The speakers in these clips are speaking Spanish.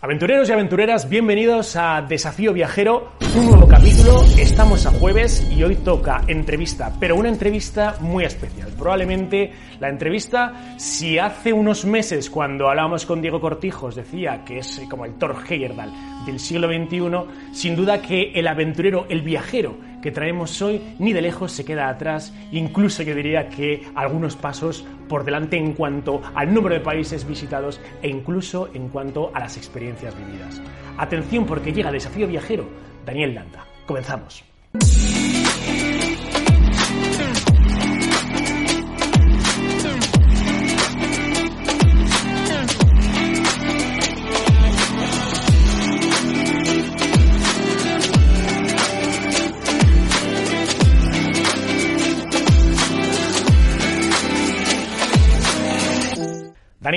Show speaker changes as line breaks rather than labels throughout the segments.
Aventureros y aventureras, bienvenidos a Desafío Viajero, un nuevo capítulo. Estamos a jueves y hoy toca entrevista, pero una entrevista muy especial. Probablemente la entrevista, si hace unos meses, cuando hablábamos con Diego Cortijos, decía que es como el Thor Heyerdahl del siglo XXI, sin duda que el aventurero, el viajero que traemos hoy, ni de lejos se queda atrás, incluso yo diría que algunos pasos por delante en cuanto al número de países visitados e incluso en cuanto a las experiencias vividas. Atención porque llega Desafío Viajero, Daniel Landa. Comenzamos.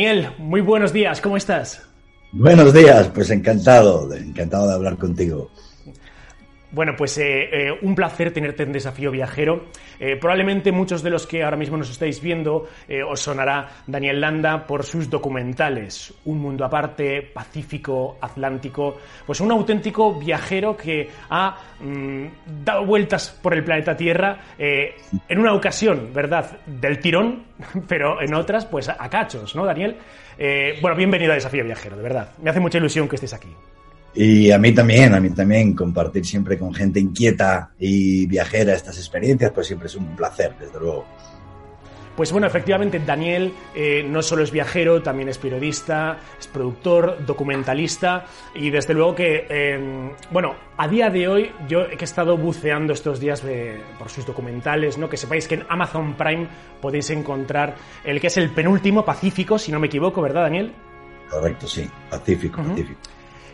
Daniel, muy buenos días, ¿cómo estás?
Buenos días, pues encantado, encantado de hablar contigo.
Bueno, pues eh, eh, un placer tenerte en Desafío Viajero. Eh, probablemente muchos de los que ahora mismo nos estáis viendo os sonará Daniel Landa por sus documentales, Un Mundo Aparte, Pacífico, Atlántico, pues un auténtico viajero que ha mm, dado vueltas por el planeta Tierra en una ocasión, ¿verdad?, del tirón, pero en otras, pues a cachos, ¿no, Daniel? bueno, bienvenido a Desafío Viajero, de verdad. Me hace mucha ilusión que estés aquí.
Y a mí también, a mí también compartir siempre con gente inquieta y viajera estas experiencias, pues siempre es un placer, desde luego.
Pues bueno, efectivamente, Daniel eh, no solo es viajero, también es periodista, es productor, documentalista y desde luego que, em, bueno, a día de hoy yo he estado buceando estos días por sus documentales, ¿no? Que sepáis que en Amazon Prime podéis encontrar el que es el penúltimo, Pacífico, si no me equivoco, ¿verdad, Daniel?
Correcto, sí, Pacífico, Pacífico.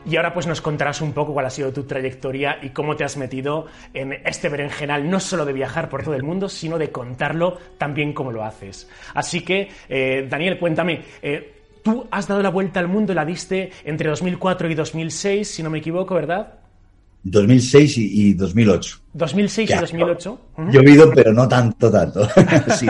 Y ahora pues nos contarás un poco cuál ha sido tu trayectoria y cómo te has metido en este berenjenal, no solo de viajar por todo el mundo, sino de contarlo también como lo haces. Así que, eh, Daniel, cuéntame, eh, tú has dado la vuelta al mundo, la diste entre 2004 y 2006, si no me equivoco, ¿verdad?
2006 y, 2008.
2006 y 2008.
Llovido, pero no tanto, tanto. sí,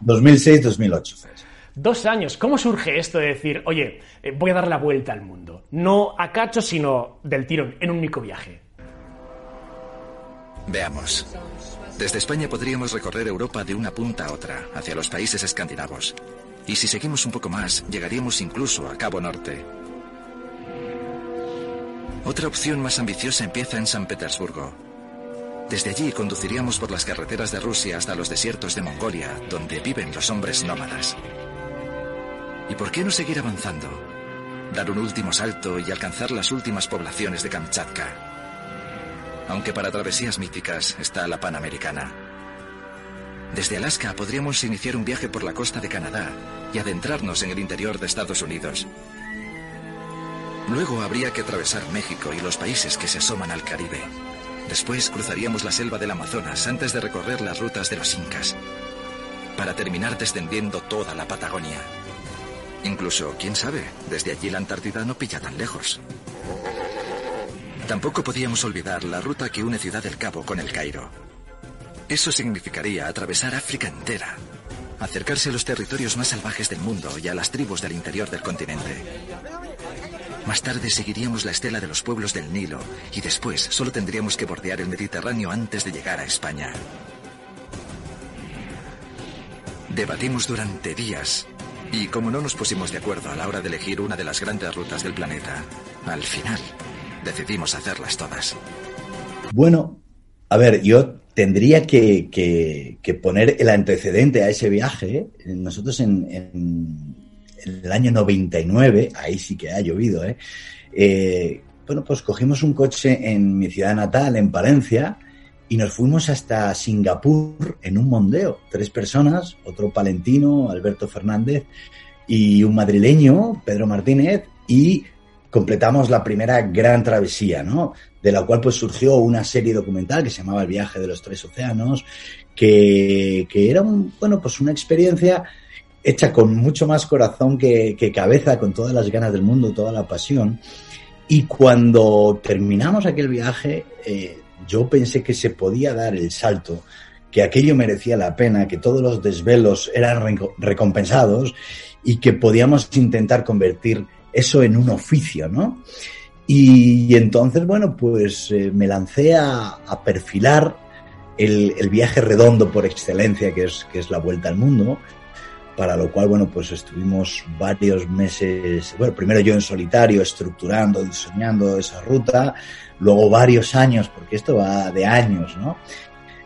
2006, 2008.
Dos años. ¿Cómo surge esto de decir, oye, eh, voy a dar la vuelta al mundo? No a cacho, sino del tirón, en un único viaje.
Veamos. Desde España podríamos recorrer Europa de una punta a otra, hacia los países escandinavos. Y si seguimos un poco más, llegaríamos incluso a Cabo Norte. Otra opción más ambiciosa empieza en San Petersburgo. Desde allí conduciríamos por las carreteras de Rusia hasta los desiertos de Mongolia, donde viven los hombres nómadas. ¿Y por qué no seguir avanzando? Dar un último salto y alcanzar las últimas poblaciones de Kamchatka. Aunque para travesías míticas está la Panamericana. Desde Alaska podríamos iniciar un viaje por la costa de Canadá y adentrarnos en el interior de Estados Unidos. Luego habría que atravesar México y los países que se asoman al Caribe. Después cruzaríamos la selva del Amazonas antes de recorrer las rutas de los Incas, para terminar descendiendo toda la Patagonia. Incluso, quién sabe, desde allí la Antártida no pilla tan lejos. Tampoco podíamos olvidar la ruta que une Ciudad del Cabo con el Cairo. Eso significaría atravesar África entera, acercarse a los territorios más salvajes del mundo y a las tribus del interior del continente. Más tarde seguiríamos la estela de los pueblos del Nilo y después solo tendríamos que bordear el Mediterráneo antes de llegar a España. Debatimos durante días y como no nos pusimos de acuerdo a la hora de elegir una de las grandes rutas del planeta, al final decidimos hacerlas todas.
Bueno, a ver, yo tendría que, poner el antecedente a ese viaje. Nosotros en, el año 99, ahí sí que ha llovido, ¿eh? ¿eh? bueno, pues cogimos un coche en mi ciudad natal, en Palencia, y nos fuimos hasta Singapur en un mondeo. Tres personas, otro palentino, Alberto Fernández, y un madrileño, Pedro Martínez, y completamos la primera gran travesía, ¿no? De la cual pues surgió una serie documental que se llamaba El viaje de los tres océanos, que, que era un, bueno, pues una experiencia hecha con mucho más corazón que, cabeza, con todas las ganas del mundo, toda la pasión. Y cuando terminamos aquel viaje, eh, yo pensé que se podía dar el salto, que aquello merecía la pena, que todos los desvelos eran recompensados y que podíamos intentar convertir eso en un oficio, ¿no? Y, entonces, bueno, pues eh, me lancé a, perfilar el, el, viaje redondo por excelencia, que es, que es la vuelta al mundo, para lo cual, bueno, pues estuvimos varios meses, bueno, primero yo en solitario, estructurando, diseñando esa ruta, luego varios años, porque esto va de años, ¿no?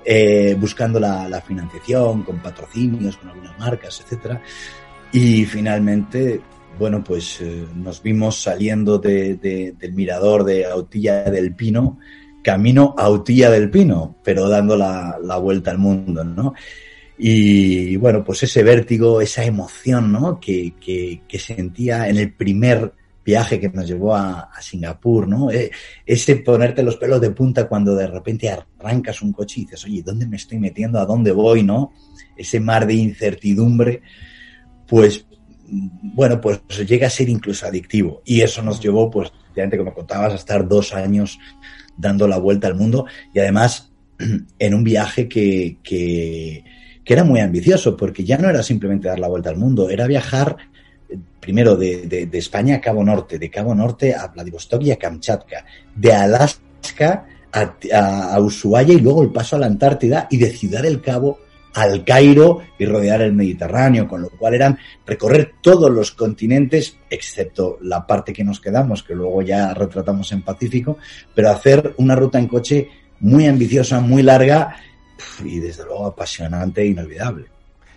Eh, buscando la, la, financiación, con patrocinios, con algunas marcas, etcétera. Y finalmente, bueno, pues eh, nos vimos saliendo de, de, del mirador de Autilla del Pino, camino a Autilla del Pino, pero dando la, la vuelta al mundo, ¿no? Y bueno, pues ese vértigo, esa emoción, ¿no? Que, que, que sentía en el primer viaje que nos llevó a, a, Singapur, ¿no? E, ese ponerte los pelos de punta cuando de repente arrancas un coche y dices, oye, ¿dónde me estoy metiendo? ¿A dónde voy? ¿No? Ese mar de incertidumbre, pues, bueno, pues llega a ser incluso adictivo. Y eso nos llevó, pues, como contabas, a estar dos años dando la vuelta al mundo y además en un viaje que, que que era muy ambicioso, porque ya no era simplemente dar la vuelta al mundo, era viajar eh, primero de, de, España a Cabo Norte, de Cabo Norte a Vladivostok y a Kamchatka, de Alaska a, a, a, Ushuaia y luego el paso a la Antártida y de Ciudad del Cabo al Cairo y rodear el Mediterráneo, con lo cual eran recorrer todos los continentes, excepto la parte que nos quedamos, que luego ya retratamos en Pacífico, pero hacer una ruta en coche muy ambiciosa, muy larga y desde luego apasionante e inolvidable.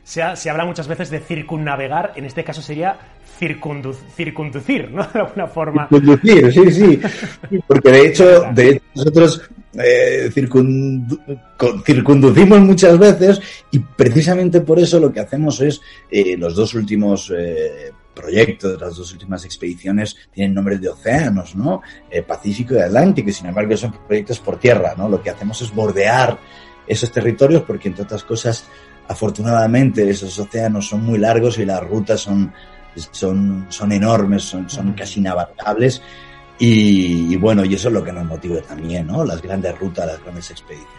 Se, ha, se, habla muchas veces de circunnavegar, en este caso sería circundu, circunducir, ¿no? De alguna forma.
Circunducir, sí, sí. Porque de hecho, de hecho nosotros eh, circundu, circunducimos muchas veces y precisamente por eso lo que hacemos es eh, los dos últimos eh, proyectos, las dos últimas expediciones tienen nombres de océanos, ¿no? Eh, Pacífico y Atlántico, y sin embargo son proyectos por tierra, ¿no? Lo que hacemos es bordear esos territorios porque, entre otras cosas, afortunadamente esos océanos son muy largos y las rutas son, son, son enormes, son, son casi inabarcables. Y, y, bueno, y eso es lo que nos motiva también, ¿no? Las grandes rutas, las grandes expediciones.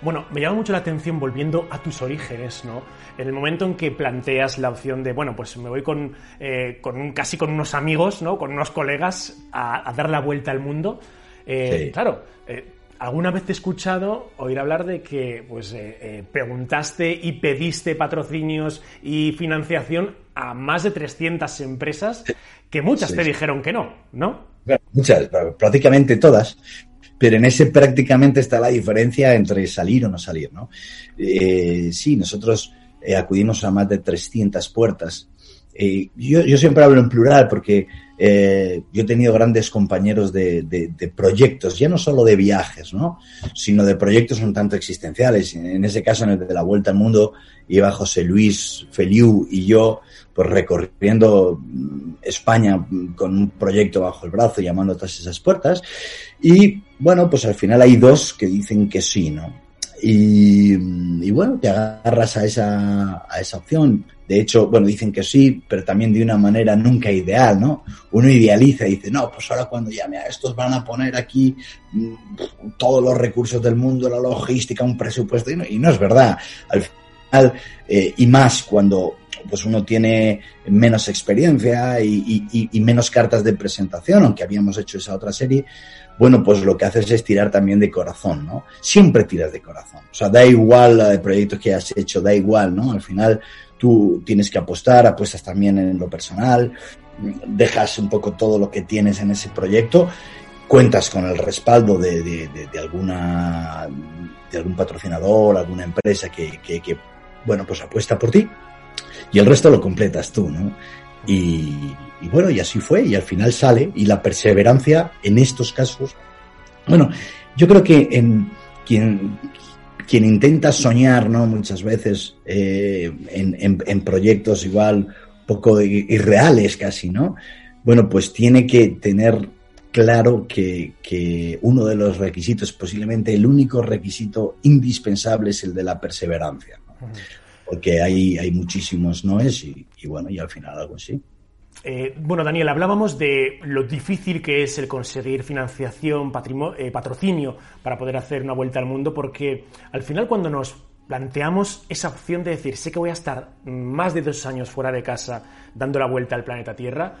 Bueno, me llama mucho la atención volviendo a tus orígenes, ¿no? En el momento en que planteas la opción de, bueno, pues me voy con, eh, con un, casi con unos amigos, ¿no? Con unos colegas a, a dar la vuelta al mundo. Eh, sí. Claro, eh, alguna vez te he escuchado oír hablar de que pues, eh, eh, preguntaste y pediste patrocinios y financiación a más de 300 empresas que muchas sí, te sí. dijeron que no, ¿no?
Muchas, prácticamente todas. Pero en ese prácticamente está la diferencia entre salir o no salir, ¿no? Eh, sí, nosotros acudimos a más de 300 puertas. Yo, yo siempre hablo en plural porque eh, yo he tenido grandes compañeros de, proyectos, ya no solo de viajes, ¿no? sino de proyectos un tanto existenciales. En ese caso, en el de la Vuelta al Mundo, iba José Luis Feliu y yo pues recorriendo España con un proyecto bajo el brazo, llamando a todas esas puertas. Y bueno, pues al final hay dos que dicen que sí, ¿no? Y, y, bueno, te agarras a esa opción. De hecho, bueno, dicen que sí, pero también de una manera nunca ideal, ¿no? Uno idealiza y dice, no, pues ahora cuando llame a estos van a poner aquí mm, todos los recursos del mundo, la logística, un presupuesto, y no, y no es verdad. Al final, eh, y más cuando pues uno tiene menos experiencia y, y, y, menos cartas de presentación, aunque habíamos hecho esa otra serie, bueno, pues lo que haces es tirar también de corazón, ¿no? Siempre tiras de corazón. O sea, da igual de proyectos que has hecho, da igual, ¿no? Al final tú tienes que apostar, apuestas también en lo personal, dejas un poco todo lo que tienes en ese proyecto, cuentas con el respaldo de, de, alguna, de algún patrocinador, alguna empresa que, que, bueno, pues apuesta por ti y el resto lo completas tú, ¿no? Y, y, bueno, y así fue, y al final sale, y la perseverancia en estos casos, bueno, yo creo que en quien, quien intenta soñar, ¿no? Muchas veces eh, en, en, en, proyectos igual poco irreales casi, ¿no? bueno, pues tiene que tener claro que, que, uno de los requisitos, posiblemente el único requisito indispensable, es el de la perseverancia. Porque hay, hay muchísimos noes y, y bueno, y al final algo así.
Eh, bueno, Daniel, hablábamos de lo difícil que es el conseguir financiación, eh, patrocinio para poder hacer una vuelta al mundo, porque al final cuando nos planteamos esa opción de decir, sé que voy a estar más de dos años fuera de casa dando la vuelta al planeta Tierra,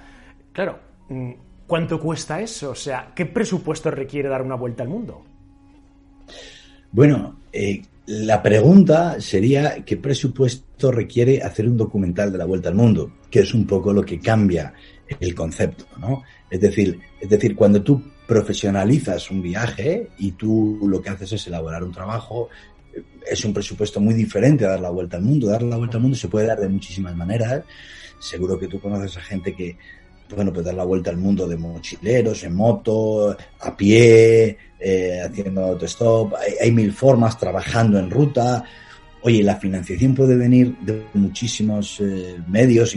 claro, mm, ¿cuánto cuesta eso? O sea, ¿qué presupuesto requiere dar una vuelta al mundo?
Bueno, eh, la pregunta sería qué presupuesto requiere hacer un documental de la vuelta al mundo, que es un poco lo que cambia el concepto, ¿no? Es decir, es decir, cuando tú profesionalizas un viaje y tú lo que haces es elaborar un trabajo, es un presupuesto muy diferente a dar la vuelta al mundo. Dar la vuelta al mundo se puede dar de muchísimas maneras. Seguro que tú conoces a gente que, bueno, pues dar la vuelta al mundo de mochileros, en moto, a pie, eh, haciendo autostop, hay, hay, mil formas, trabajando en ruta. Oye, la financiación puede venir de muchísimos eh, medios,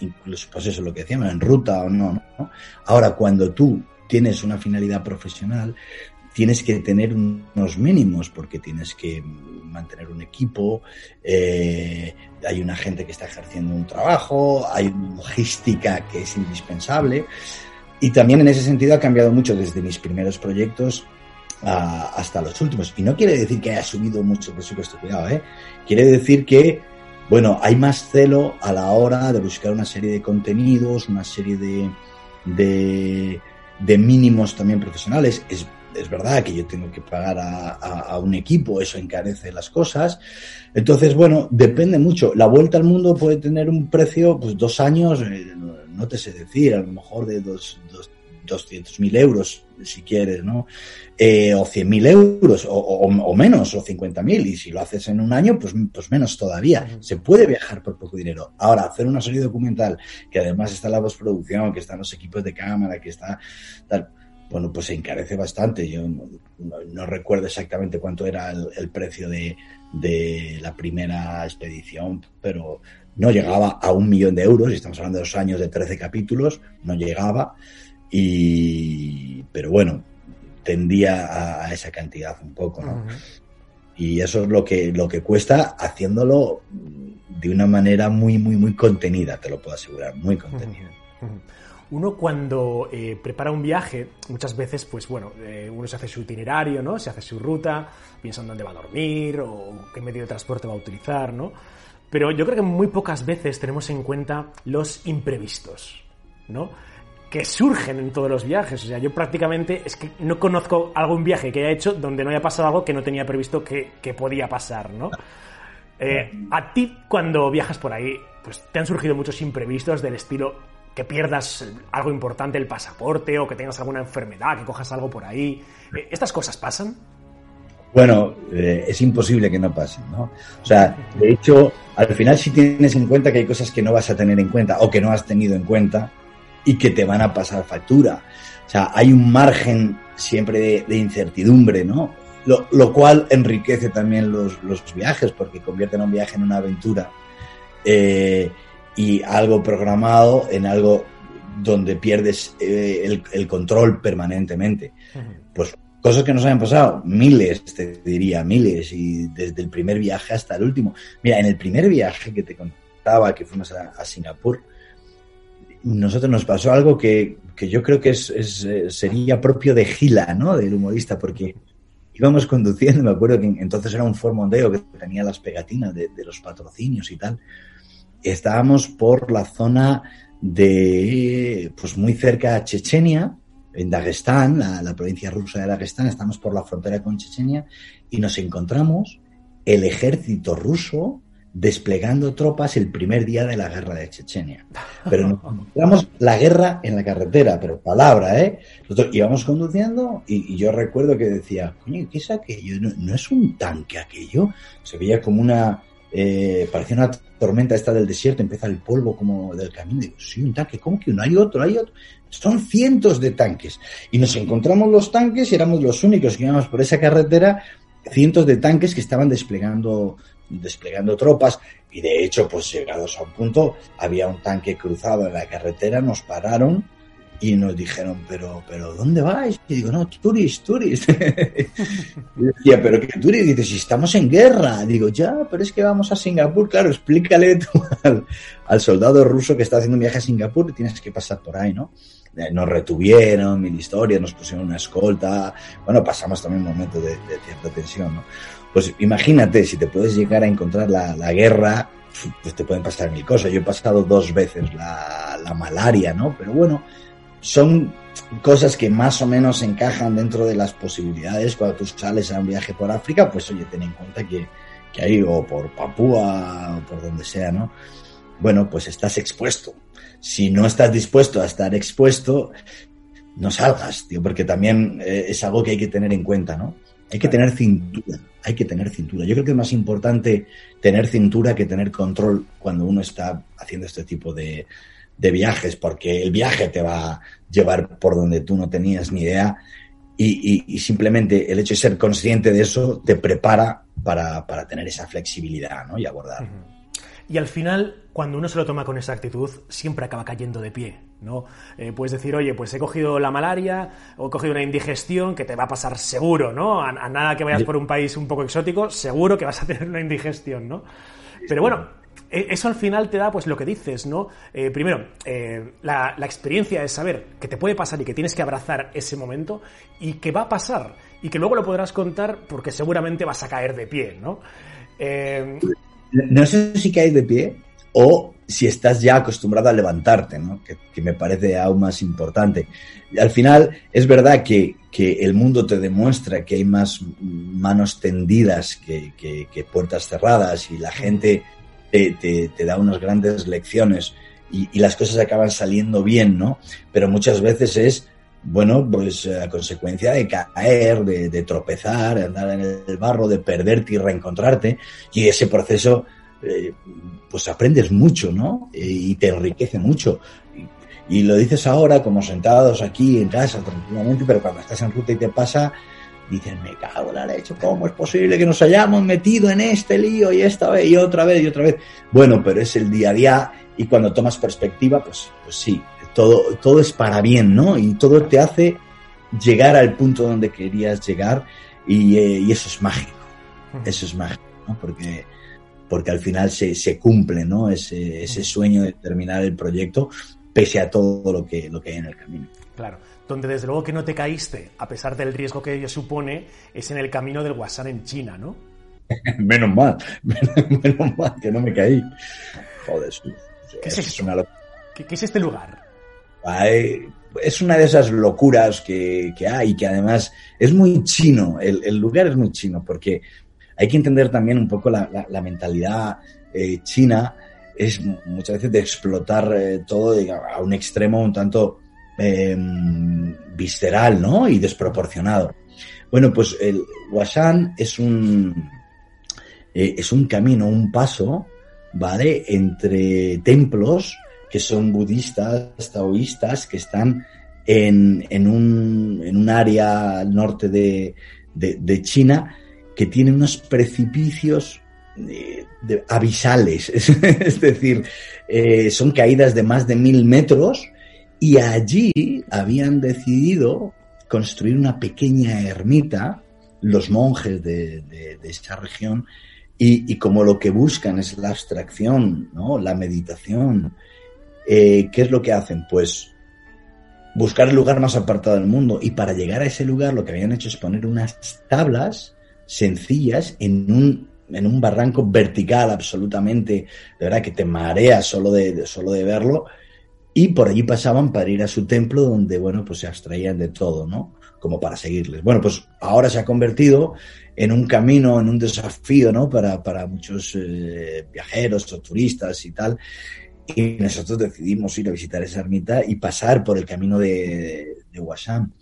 incluso, pues eso, lo que decíamos, en ruta o no, no. Ahora, cuando tú tienes una finalidad profesional, tienes que tener unos mínimos porque tienes que mantener un equipo, eh, hay una gente que está ejerciendo un trabajo, hay una logística que es indispensable. Y también en ese sentido ha cambiado mucho desde mis primeros proyectos a, hasta los últimos. Y no quiere decir que haya subido mucho el presupuesto, cuidado, ¿eh? Quiere decir que, bueno, hay más celo a la hora de buscar una serie de contenidos, una serie de, de, mínimos también profesionales. Es, es verdad que yo tengo que pagar a, a, a, un equipo, eso encarece las cosas. Entonces, bueno, depende mucho. La vuelta al mundo puede tener un precio, pues dos años, eh, no te sé decir, a lo mejor de dos, dos, 200.000 euros, si quieres, ¿no? Eh, o 100.000 euros, o, o, o, menos, o 50.000, y si lo haces en un año, pues, pues menos todavía. Se puede viajar por poco dinero. Ahora, hacer una serie documental, que además está la postproducción, que están los equipos de cámara, que está tal, bueno, pues se encarece bastante. Yo no, no, no recuerdo exactamente cuánto era el, el precio de, de, la primera expedición, pero no llegaba a un millón de euros, y estamos hablando de dos años de 13 capítulos, no llegaba, y, pero bueno, tendía a, a esa cantidad un poco, ¿no? Uh -huh. Y eso es lo que, lo que cuesta haciéndolo de una manera muy, muy, muy contenida, te lo puedo asegurar, muy contenida.
Uh -huh. Uno cuando eh, prepara un viaje, muchas veces, pues bueno, eh, uno se hace su itinerario, ¿no? Se hace su ruta, piensa en dónde va a dormir o qué medio de transporte va a utilizar, ¿no? Pero yo creo que muy pocas veces tenemos en cuenta los imprevistos, ¿no? Que surgen en todos los viajes. O sea, yo prácticamente es que no conozco algún viaje que haya hecho donde no haya pasado algo que no tenía previsto que, que podía pasar, ¿no? Eh, a ti, cuando viajas por ahí, pues te han surgido muchos imprevistos del estilo que pierdas algo importante, el pasaporte, o que tengas alguna enfermedad, que cojas algo por ahí. ¿Estas cosas pasan?
Bueno, eh, es imposible que no pasen, ¿no? O sea, de hecho, al final si tienes en cuenta que hay cosas que no vas a tener en cuenta o que no has tenido en cuenta y que te van a pasar factura. O sea, hay un margen siempre de, de incertidumbre, ¿no? Lo, lo, cual enriquece también los, los, viajes porque convierten un viaje en una aventura eh, y algo programado en algo donde pierdes eh, el, el, control permanentemente. Pues Cosas que nos hayan pasado, miles, te diría, miles, y desde el primer viaje hasta el último. Mira, en el primer viaje que te contaba, que fuimos a, a Singapur, nosotros nos pasó algo que, que yo creo que es, eh, sería propio de Gila, ¿no? Del humorista, porque íbamos conduciendo, me acuerdo que entonces era un Ford Mondeo que tenía las pegatinas de, los patrocinios y tal. Estábamos por la zona de, pues muy cerca a Chechenia, en Dagestán, la, la, provincia rusa de Dagestán, estamos por la frontera con Chechenia y nos encontramos el ejército ruso desplegando tropas el primer día de la guerra de Chechenia. Pero nos encontramos la guerra en la carretera, pero palabra, ¿eh? Nosotros íbamos conduciendo y, yo recuerdo que decía, coño, ¿qué es aquello? No, es un tanque aquello. Se veía como una, eh, parecía una tormenta esta del desierto, empieza el polvo como del camino. Sí, un tanque, ¿cómo que uno? Hay otro, hay otro. Son cientos de tanques. Y nos encontramos los tanques y éramos los únicos que íbamos por esa carretera cientos de tanques que estaban desplegando, desplegando tropas y de hecho, pues llegados a un punto, había un tanque cruzado en la carretera, nos pararon y nos dijeron, pero, pero, ¿dónde vais? Y digo, no, turist, turist. y decía, pero ¿qué turist? Y dice, si estamos en guerra. Digo, ya, pero es que vamos a Singapur. Claro, explícale tú al, al soldado ruso que está haciendo un viaje a Singapur tienes que pasar por ahí, ¿no? Eh, nos retuvieron, mil historias, nos pusieron una escolta. Bueno, pasamos también un momento de, de cierta tensión, ¿no? Pues imagínate, si te puedes llegar a encontrar la, la guerra, pues te pueden pasar mil cosas. Yo he pasado dos veces la, la malaria, ¿no? Pero bueno, son cosas que más o menos encajan dentro de las posibilidades cuando tú sales a un viaje por África, pues oye, ten en cuenta que, que ahí o por Papúa o por donde sea, ¿no? Bueno, pues estás expuesto. Si no estás dispuesto a estar expuesto, no salgas, tío, porque también eh, es algo que hay que tener en cuenta, ¿no? Hay que tener cintura, hay que tener cintura. Yo creo que es más importante tener cintura que tener control cuando uno está haciendo este tipo de, de viajes, porque el viaje te va a llevar por donde tú no tenías ni idea y, simplemente el hecho de ser consciente de eso te prepara para, para tener esa flexibilidad ¿no? y abordar.
Y al final, cuando uno se lo toma con esa actitud, siempre acaba cayendo de pie, ¿no? Eh, puedes decir, oye, pues he cogido la malaria o he cogido una indigestión que te va a pasar seguro, ¿no? A, a nada que vayas por un país un poco exótico, seguro que vas a tener una indigestión, ¿no? Pero bueno, e, eso al final te da pues lo que dices, ¿no? Eh, primero, eh, la, la, experiencia de saber que te puede pasar y que tienes que abrazar ese momento y que va a pasar y que luego lo podrás contar porque seguramente vas a caer de pie, ¿no?
Eh... No sé si caes de pie o si estás ya acostumbrado a levantarte, ¿no? Que, me parece aún más importante. Al final es verdad que, que, el mundo te demuestra que hay más manos tendidas que, que puertas cerradas y la gente te, te, da unas grandes lecciones y, las cosas acaban saliendo bien, ¿no? Pero muchas veces es, bueno, pues a consecuencia de caer, de, de tropezar, de andar en el barro, de perderte y reencontrarte, y ese proceso, eh, pues aprendes mucho, ¿no? Y te enriquece mucho. Y, lo dices ahora como sentados aquí en casa tranquilamente, pero cuando estás en ruta y te pasa, dicen, me cago en la leche, ¿cómo es posible que nos hayamos metido en este lío y esta vez y otra vez y otra vez? Bueno, pero es el día a día y cuando tomas perspectiva, pues, pues sí, todo, todo es para bien, ¿no? Y todo te hace llegar al punto donde querías llegar y, eh, y eso es mágico, eso es mágico, ¿no? Porque, porque al final se, se cumple, ¿no? Ese, ese sueño de terminar el proyecto pese a todo lo que, lo que hay en el camino.
Claro donde desde luego que no te caíste, a pesar del riesgo que ello supone, es en el camino del Wasan en China, ¿no?
menos mal, menos, mal que no me caí. Joder,
¿Qué es, es una ¿Qué, ¿Qué, es este lugar?
Es una de esas locuras que, que, hay, que además es muy chino, el, el, lugar es muy chino, porque hay que entender también un poco la, la, mentalidad eh, china, es muchas veces de explotar eh, todo a un extremo un tanto eh, visceral, ¿no? Y desproporcionado. Bueno, pues el Washan es un eh, es un camino, un paso, ¿vale? Entre templos que son budistas, taoístas, que están en, en, un, en un área al norte de, de, China que tiene unos precipicios de, abisales, es decir, eh, son caídas de más de mil metros y allí habían decidido construir una pequeña ermita, los monjes de, de, de esta región, y, y, como lo que buscan es la abstracción, ¿no? la meditación, eh, ¿qué es lo que hacen? Pues buscar el lugar más apartado del mundo. Y para llegar a ese lugar lo que habían hecho es poner unas tablas sencillas en un, en un barranco vertical absolutamente, de verdad que te marea solo de, de solo de verlo y por allí pasaban para ir a su templo donde, bueno, pues se abstraían de todo, ¿no? Como para seguirles. Bueno, pues ahora se ha convertido en un camino, en un desafío, ¿no? Para, para muchos eh, viajeros o turistas y tal. Y nosotros decidimos ir a visitar esa ermita y pasar por el camino de, de Huasán.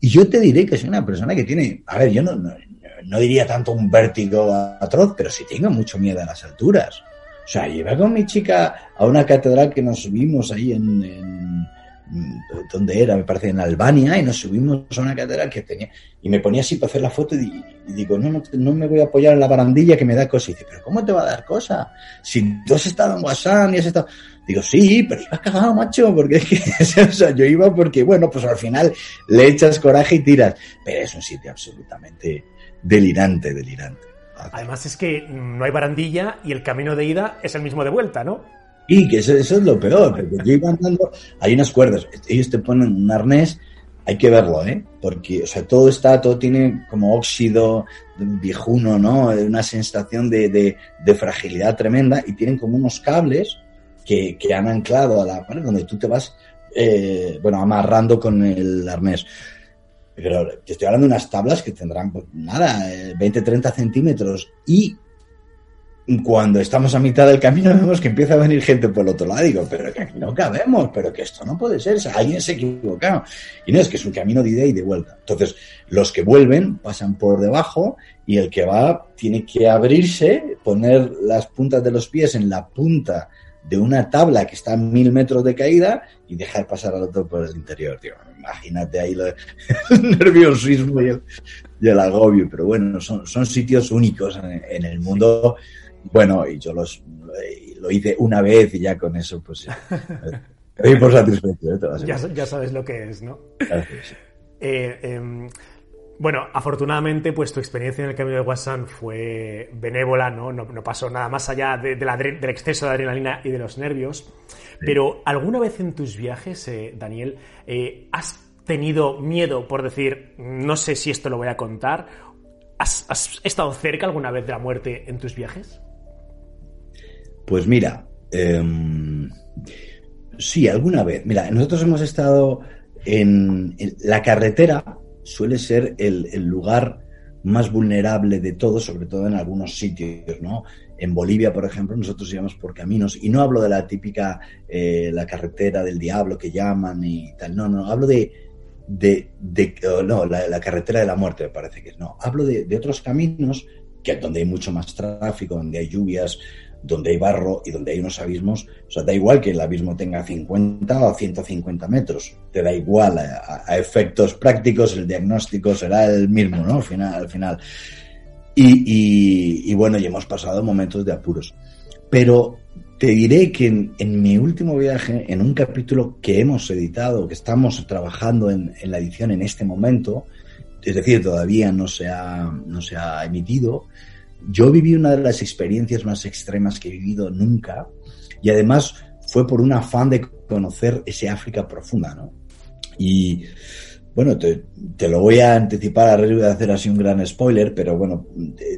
Y yo te diré que soy una persona que tiene, a ver, yo no, no, no diría tanto un vértigo atroz, pero sí tengo mucho miedo a las alturas. O sea, iba con mi chica a una catedral que nos subimos ahí en, en mm, ¿dónde era? Me parece en Albania y nos subimos a una catedral que tenía y me ponía así para hacer la foto y, digo, no, no, me voy a apoyar en la barandilla que me da cosa. Y dice, pero ¿cómo te va a dar cosa? Si tú has estado en WhatsApp y has estado... Digo, sí, pero iba cagado, macho, porque es que, yo iba porque, bueno, pues al final le echas coraje y tiras. Pero es un sitio absolutamente delirante, delirante.
Además es que no hay barandilla y el camino de ida es el mismo de vuelta, ¿no?
Y que eso, es lo peor, porque yo iba andando, hay unas cuerdas, ellos te ponen un arnés, hay que verlo, ¿eh? Porque, o sea, todo está, todo tiene como óxido viejuno, ¿no? Una sensación de, de, fragilidad tremenda y tienen como unos cables que, que han anclado a la pared donde tú te vas, eh, bueno, amarrando con el arnés. Pero te estoy hablando de unas tablas que tendrán, pues, nada, 20, eh, 30 centímetros y cuando estamos a mitad del camino vemos que empieza a venir gente por el otro lado. Digo, pero que aquí no cabemos, pero que esto no puede ser. alguien se ha equivocado. Y no, es que es un camino de ida y de vuelta. Entonces, los que vuelven pasan por debajo y el que va tiene que abrirse, poner las puntas de los pies en la punta de una tabla que está a mil metros de caída y dejar pasar al otro por el interior. Tío. Imagínate ahí el nerviosismo y el, agobio. Pero bueno, son, son sitios únicos en el mundo bueno, y yo los lo hice una vez y ya con eso, pues doy por satisfecho.
¿eh? Ya, sabes lo que es, ¿no? Eh, em, bueno, afortunadamente, pues tu experiencia en el camino de Wassan fue benévola, ¿no? No, pasó nada más allá de, del exceso de adrenalina y de los nervios. Pero, ¿alguna vez en tus viajes, eh, Daniel, has tenido miedo por decir, no sé si esto lo voy a contar? ¿Has estado cerca alguna vez de la muerte en tus viajes?
Pues mira, em, sí, alguna vez. Mira, nosotros hemos estado en, la carretera, suele ser el, lugar más vulnerable de todo, sobre todo en algunos sitios, ¿no? En Bolivia, por ejemplo, nosotros íbamos por caminos, y no hablo de la típica, eh, la carretera del diablo que llaman y tal, no, no, hablo de, de, no, la, carretera de la muerte, me parece que es, no, hablo de, de otros caminos que donde hay mucho más tráfico, donde hay lluvias, donde hay barro y donde hay unos abismos, o sea, da igual que el abismo tenga 50 o 150 metros, te da igual, a, efectos prácticos el diagnóstico será el mismo, ¿no? Al final. Al final. Y, bueno, y hemos pasado momentos de apuros. Pero te diré que en, mi último viaje, en un capítulo que hemos editado, que estamos trabajando en, en la edición en este momento, es decir, todavía no se ha, no se ha emitido, yo viví una de las experiencias más extremas que he vivido nunca y además fue por un afán de conocer ese África profunda, ¿no? Y bueno, te, lo voy a anticipar a riesgo de hacer así un gran spoiler, pero bueno,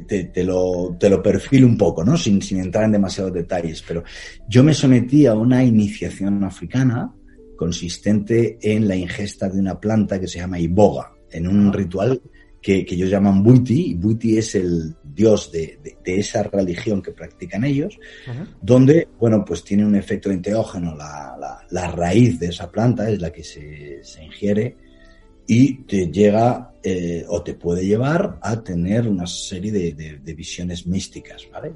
te, lo, te lo perfilo un poco, ¿no? Sin, sin entrar en demasiados detalles, pero yo me sometí a una iniciación africana consistente en la ingesta de una planta que se llama iboga, en un ritual que, ellos llaman Buiti, y Buiti es el dios de, esa religión que practican ellos, donde, bueno, pues tiene un efecto enteógeno, la, la, raíz de esa planta es la que se, ingiere y te llega eh, o te puede llevar a tener una serie de, visiones místicas, ¿vale?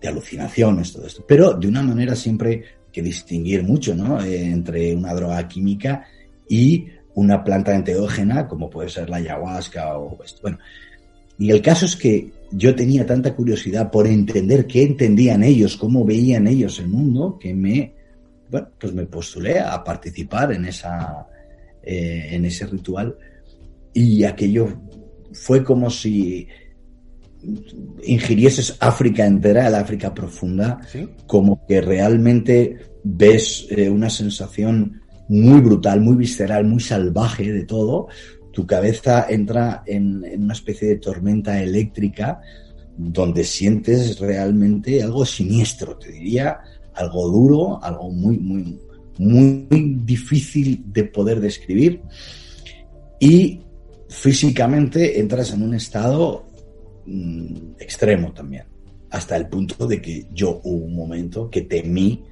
De alucinaciones, todo esto, pero de una manera siempre que distinguir mucho, ¿no? Eh, entre una droga química y una planta enteógena, como puede ser la ayahuasca o esto. Bueno, y el caso es que yo tenía tanta curiosidad por entender qué entendían ellos, cómo veían ellos el mundo, que me, bueno, pues me postulé a participar en esa, eh, en ese ritual y aquello fue como si ingirieses África entera, el África profunda, como que realmente ves eh, una sensación muy brutal, muy visceral, muy salvaje de todo, tu cabeza entra en, una especie de tormenta eléctrica donde sientes realmente algo siniestro, te diría, algo duro, algo muy, muy, muy difícil de poder describir. Y físicamente entras en un estado mm, extremo también, hasta el punto de que yo hubo un momento que temí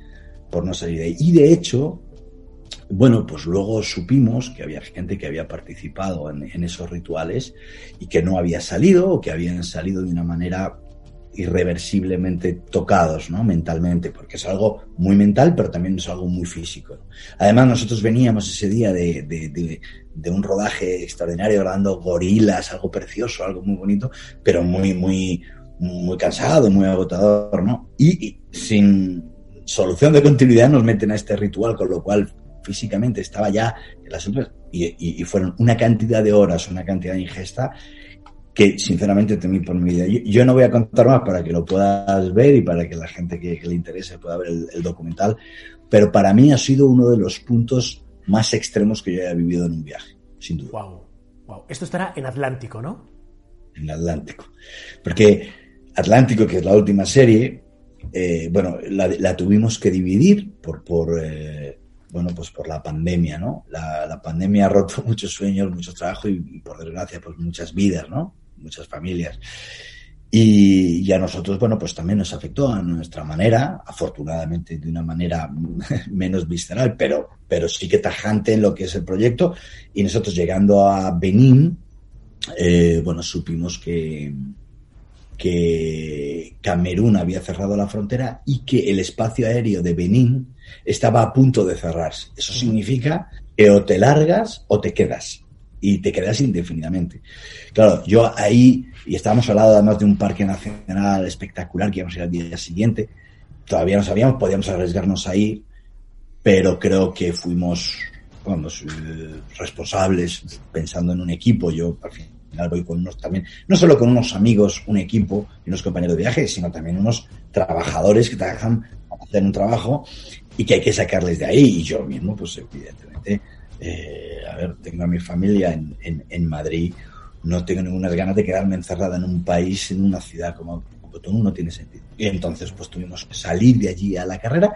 por no salir de ahí. Y de hecho, bueno, pues luego supimos que había gente que había participado en, esos rituales y que no había salido o que habían salido de una manera irreversiblemente tocados, ¿no? Mentalmente, porque es algo muy mental, pero también es algo muy físico. Además, nosotros veníamos ese día de, un rodaje extraordinario, grabando gorilas, algo precioso, algo muy bonito, pero muy, muy, muy cansado, muy agotador, ¿no? Y, sin solución de continuidad nos meten a este ritual, con lo cual físicamente estaba ya en las y, y, fueron una cantidad de horas, una cantidad de ingesta que sinceramente temí por mi vida. Yo, no voy a contar más para que lo puedas ver y para que la gente que, le interese pueda ver el, documental, pero para mí ha sido uno de los puntos más extremos que yo haya vivido en un viaje, sin duda.
Wow, wow. Esto estará en Atlántico, ¿no?
En Atlántico. Porque Atlántico, que es la última serie, eh, bueno, la, tuvimos que dividir por, por eh, bueno, pues por la pandemia, ¿no? La, pandemia ha roto muchos sueños, mucho trabajo y, y, por desgracia, pues muchas vidas, ¿no? muchas familias. Y, a nosotros, bueno, pues también nos afectó a nuestra manera, afortunadamente de una manera menos visceral, pero, pero sí que tajante en lo que es el proyecto. Y nosotros llegando a Benín, eh, bueno, supimos que, que Camerún había cerrado la frontera y que el espacio aéreo de Benín estaba a punto de cerrarse. Eso significa que o te largas o te quedas y te quedas indefinidamente. Claro, yo ahí, y estábamos hablando además de un parque nacional espectacular que íbamos a ir al día siguiente, todavía no sabíamos, podíamos arriesgarnos ahí, pero creo que fuimos vamos, eh, responsables pensando en un equipo. Yo al final voy con unos también, no solo con unos amigos, un equipo y unos compañeros de viaje, sino también unos trabajadores que trabajan para hacer un trabajo y que hay que sacarles de ahí. Y yo mismo, pues evidentemente, eh, a ver, tengo a mi familia en, en, Madrid, no tengo ninguna ganas de quedarme encerrada en un país, en una ciudad como Cotonou, no tiene sentido. Y entonces, pues tuvimos que salir de allí a la carrera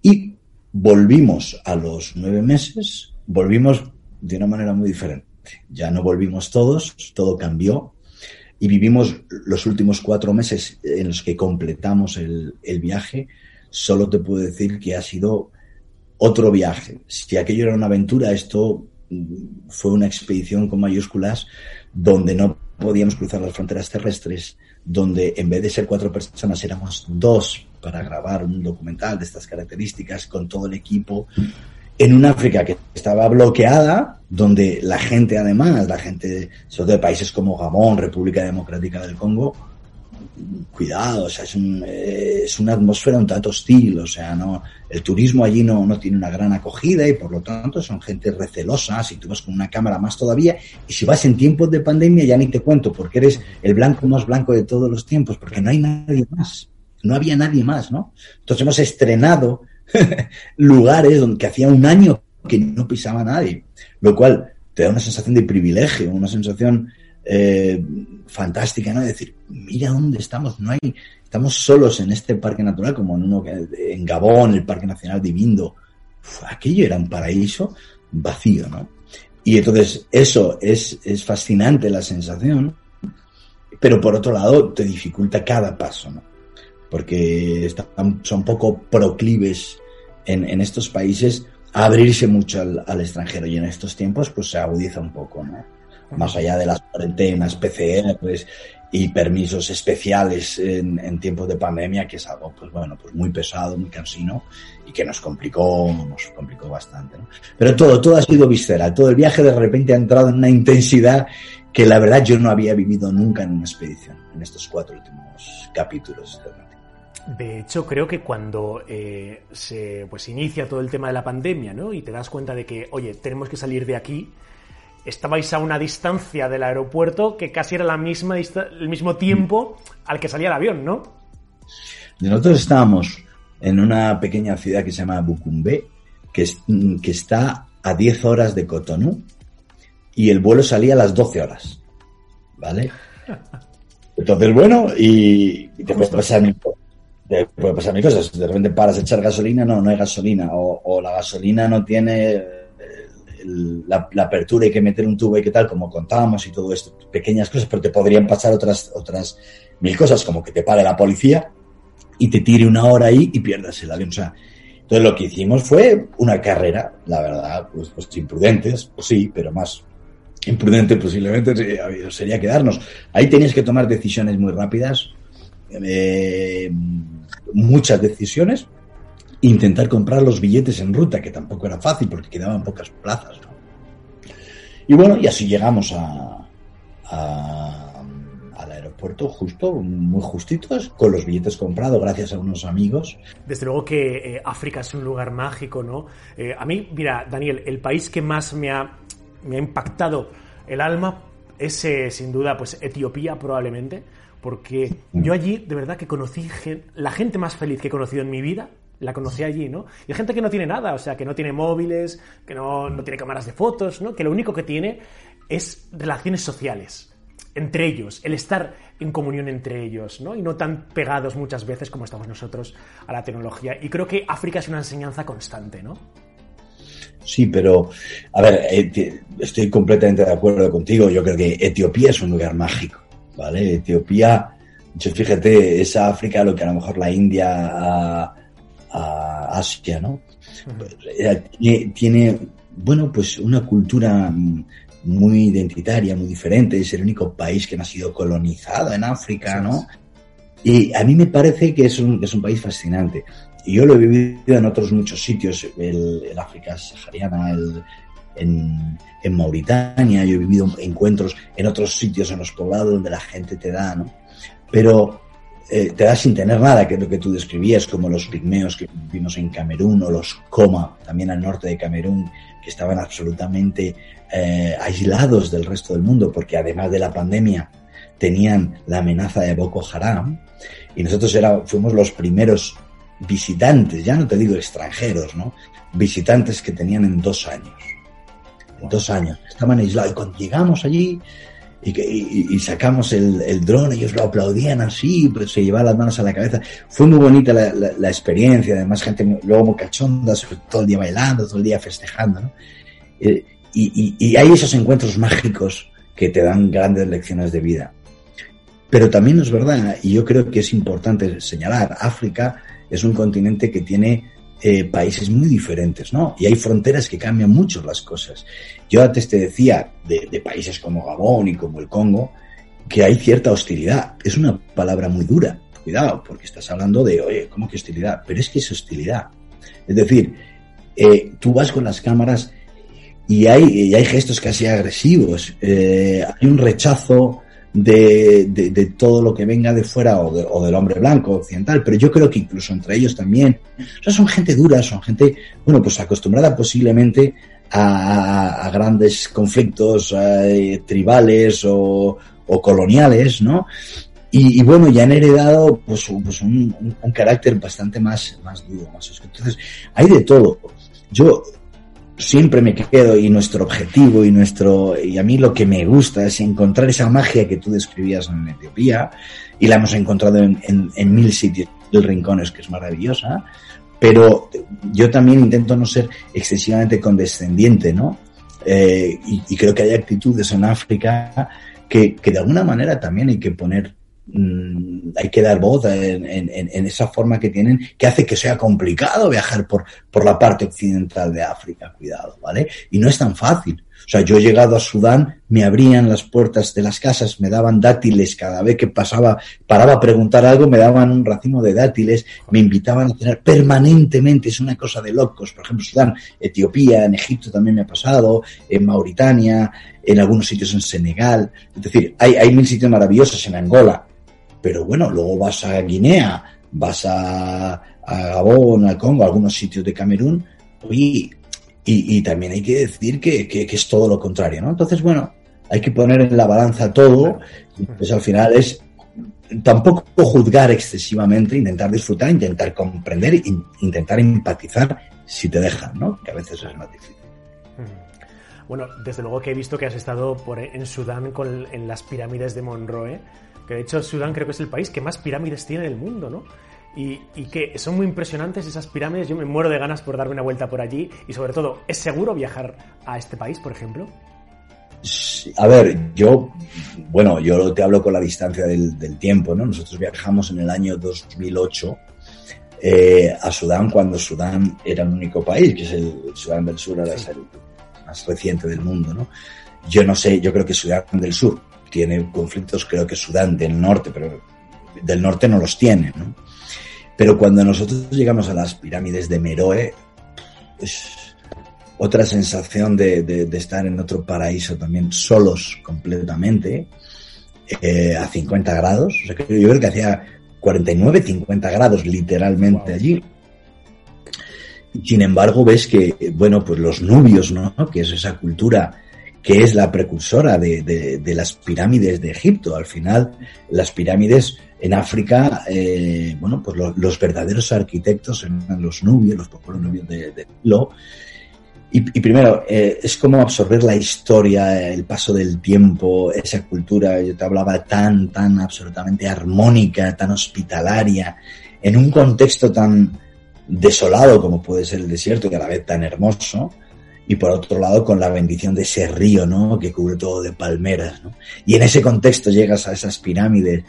y volvimos a los nueve meses, volvimos de una manera muy diferente. Ya no volvimos todos, todo cambió y vivimos los últimos cuatro meses en los que completamos el, el viaje. Solo te puedo decir que ha sido otro viaje. Si aquello era una aventura, esto mm, fue una expedición con mayúsculas donde no podíamos cruzar las fronteras terrestres, donde en vez de ser cuatro personas éramos dos para grabar un documental de estas características con todo el equipo en un África que estaba bloqueada, donde la gente además, la gente, sobre de países como Gabón, República Democrática del Congo, cuidado, o sea, es, es, una atmósfera un tanto hostil, o sea, no, el turismo allí no, no tiene una gran acogida y por lo tanto son gente recelosa, si tú vas con una cámara más todavía, y si vas en tiempos de pandemia ya ni te cuento, porque eres el blanco más blanco de todos los tiempos, porque no hay nadie más, no había nadie más, ¿no? Entonces hemos estrenado lugares donde hacía un año que no pisaba nadie, lo cual te da una sensación de privilegio, una sensación eh, fantástica, ¿no? decir, mira dónde estamos, no hay, estamos solos en este parque natural, como en uno en Gabón, el Parque Nacional de Bindo. aquello era un paraíso vacío, ¿no? Y entonces eso es, es fascinante la sensación, pero por otro lado te dificulta cada paso, ¿no? Porque están, son poco proclives en, en estos países a abrirse mucho al, al, extranjero y en estos tiempos pues se agudiza un poco, ¿no? más allá de las cuarentenas, PCRs y permisos especiales en, tiempos de pandemia, que es algo, pues bueno, pues muy pesado, muy cansino y que nos complicó, nos complicó bastante. Pero todo, todo ha sido visceral. Todo el viaje de repente ha entrado en una intensidad que la verdad yo no había vivido nunca en una expedición, en estos cuatro últimos capítulos.
De hecho, creo que cuando eh, se pues inicia todo el tema de la pandemia, ¿no? Y te das cuenta de que, oye, tenemos que salir de aquí, estabais a una distancia del aeropuerto que casi era la misma el mismo tiempo al que salía el avión, ¿no?
Nosotros estábamos en una pequeña ciudad que se llama Bucumbe, que, que está a 10 horas de Cotonou, y el vuelo salía a las 12 horas. ¿Vale? Entonces, bueno, y, te puede pasar puede pasar mil cosas. De repente paras a echar gasolina, no, no hay gasolina. O, la gasolina no tiene la, apertura hay que meter un tubo y qué tal, como contábamos y todo esto, pequeñas cosas, pero te podrían pasar otras, otras mil cosas, como que te pare la policía y te tire una hora ahí y pierdas el avión. O entonces lo que hicimos fue una carrera, la verdad, pues, pues imprudentes, pues sí, pero más imprudente posiblemente sería quedarnos. Ahí tenías que tomar decisiones muy rápidas eh, muchas decisiones, intentar comprar los billetes en ruta, que tampoco era fácil porque quedaban pocas plazas. Y bueno, y así llegamos al aeropuerto justo, muy justitos, con los billetes comprados gracias a unos amigos.
Desde luego que eh, África es un lugar mágico, ¿no? Eh, a mí, mira, Daniel, el país que más me ha, me ha impactado el alma es eh, sin duda pues Etiopía probablemente, porque yo allí de verdad que conocí gen- la gente más feliz que he conocido en mi vida, la conocí allí, ¿no? Y hay gente que no tiene nada, o sea, que no tiene móviles, que no, no tiene cámaras de fotos, ¿no? Que lo único que tiene es relaciones sociales entre ellos, el estar en comunión entre ellos, ¿no? Y no tan pegados muchas veces como estamos nosotros a la tecnología. Y creo que África es una enseñanza constante, ¿no?
Sí, pero, a ver, eh, estoy completamente de acuerdo contigo. Yo creo que Etiopía es un lugar mágico, ¿vale? Etiopía, yo fíjate, es África lo que a lo mejor la India a, a Asia, ¿no? Eh, Tiene, tiene, bueno, pues una cultura muy identitaria, muy diferente. Es el único país que no ha sido colonizado en África, ¿no? Y a mí me parece que es un, es un país fascinante. Y yo lo he vivido en otros muchos sitios, el, el África sahariana, el, en, Mauritania, yo he vivido encuentros en otros sitios, en los poblados donde la gente te da, ¿no? Pero eh, te da sin tener nada, que es lo que tú describías, como los pigmeos que vimos en Camerún o los Coma, también al norte de Camerún, que estaban absolutamente eh, aislados del resto del mundo, porque además de la pandemia tenían la amenaza de Boko Haram, y nosotros era, fuimos los primeros visitantes, ya no te digo extranjeros, ¿no? Visitantes que tenían en dos años. Dos años. Estaban aislados. Y cuando llegamos allí y, que, y, y sacamos el, el dron, ellos lo aplaudían así, pues se llevaban las manos a la cabeza. Fue muy bonita la, la, la experiencia, además gente muy- luego muy cachonda, todo el día bailando, todo el día festejando, ¿no? Eh, y, y, y hay esos encuentros mágicos que te dan grandes lecciones de vida. Pero también es verdad, y yo creo que es importante señalar, África es un continente que tiene eh, países muy diferentes, ¿no? Y hay fronteras que cambian mucho las cosas. Yo antes te decía de, países como Gabón y como el Congo que hay cierta hostilidad. Es una palabra muy dura, cuidado, porque estás hablando de, oye, ¿cómo que hostilidad? Pero es que es hostilidad. Es decir, eh, tú vas con las cámaras y hay, y hay gestos casi agresivos, eh, hay un rechazo de, de, de, todo lo que venga de fuera o, de, o, del hombre blanco occidental, pero yo creo que incluso entre ellos también, o sea, son gente dura, son gente, bueno, pues acostumbrada posiblemente a, a grandes conflictos eh, tribales o, o, coloniales, ¿no? Y, y, bueno, ya han heredado pues, pues un, un, carácter bastante más, más duro, más. Entonces, hay de todo. Yo siempre me quedo y nuestro objetivo y nuestro y a mí lo que me gusta es encontrar esa magia que tú describías en Etiopía y la hemos encontrado en, en, mil sitios del rincones que es maravillosa pero yo también intento no ser excesivamente condescendiente no eh, y, y, creo que hay actitudes en África que, que de alguna manera también hay que poner mmm, hay que dar voz en, en, en, esa forma que tienen, que hace que sea complicado viajar por, por la parte occidental de África, cuidado, ¿vale? Y no es tan fácil. O sea, yo he llegado a Sudán, me abrían las puertas de las casas, me daban dátiles cada vez que pasaba, paraba a preguntar algo, me daban un racimo de dátiles, me invitaban a cenar permanentemente, es una cosa de locos. Por ejemplo, Sudán, Etiopía, en Egipto también me ha pasado, en Mauritania, en algunos sitios en Senegal. Es decir, hay, hay mil sitios maravillosos en Angola, pero bueno, luego vas a Guinea, vas a, Gabón, al Congo, a algunos sitios de Camerún, y, y, también hay que decir que, que, es todo lo contrario, ¿no? Entonces, bueno, hay que poner en la balanza todo, pues al final es tampoco juzgar excesivamente, intentar disfrutar, intentar comprender, intentar empatizar si te dejan, ¿no? Que a veces es más difícil.
Bueno, desde luego que he visto que has estado por, en Sudán con, en las pirámides de Monroe, que de hecho Sudán creo que es el país que más pirámides tiene del mundo, ¿no? Y, y, que son muy impresionantes esas pirámides, yo me muero de ganas por darme una vuelta por allí y sobre todo, ¿es seguro viajar a este país, por ejemplo?
A ver, yo, bueno, yo te hablo con la distancia del, del tiempo, ¿no? Nosotros viajamos en el año 2008 eh, a Sudán cuando Sudán era el único país, que es el Sudán del Sur, ahora es el más reciente del mundo, ¿no? Yo no sé, yo creo que Sudán del Sur tiene conflictos, creo que Sudán del Norte, pero del norte no los tiene, ¿no? Pero cuando nosotros llegamos a las pirámides de Meroe, es otra sensación de, estar en otro paraíso también, solos completamente, eh, a 50 grados. O sea, yo creo que hacía 49, 50 grados literalmente allí. Sin embargo, ves que, bueno, pues los nubios, ¿no? Que es esa cultura que es la precursora de, las pirámides de Egipto. Al final, las pirámides en África, eh, bueno, pues los verdaderos arquitectos eran los nubios, los pueblos nubios de, de Lo. Y, primero, eh, es como absorber la historia, el paso del tiempo, esa cultura, yo te hablaba tan, tan absolutamente armónica, tan hospitalaria, en un contexto tan desolado como puede ser el desierto y a la vez tan hermoso, y por otro lado con la bendición de ese río, ¿no? Que cubre todo de palmeras, ¿no? Y en ese contexto llegas a esas pirámides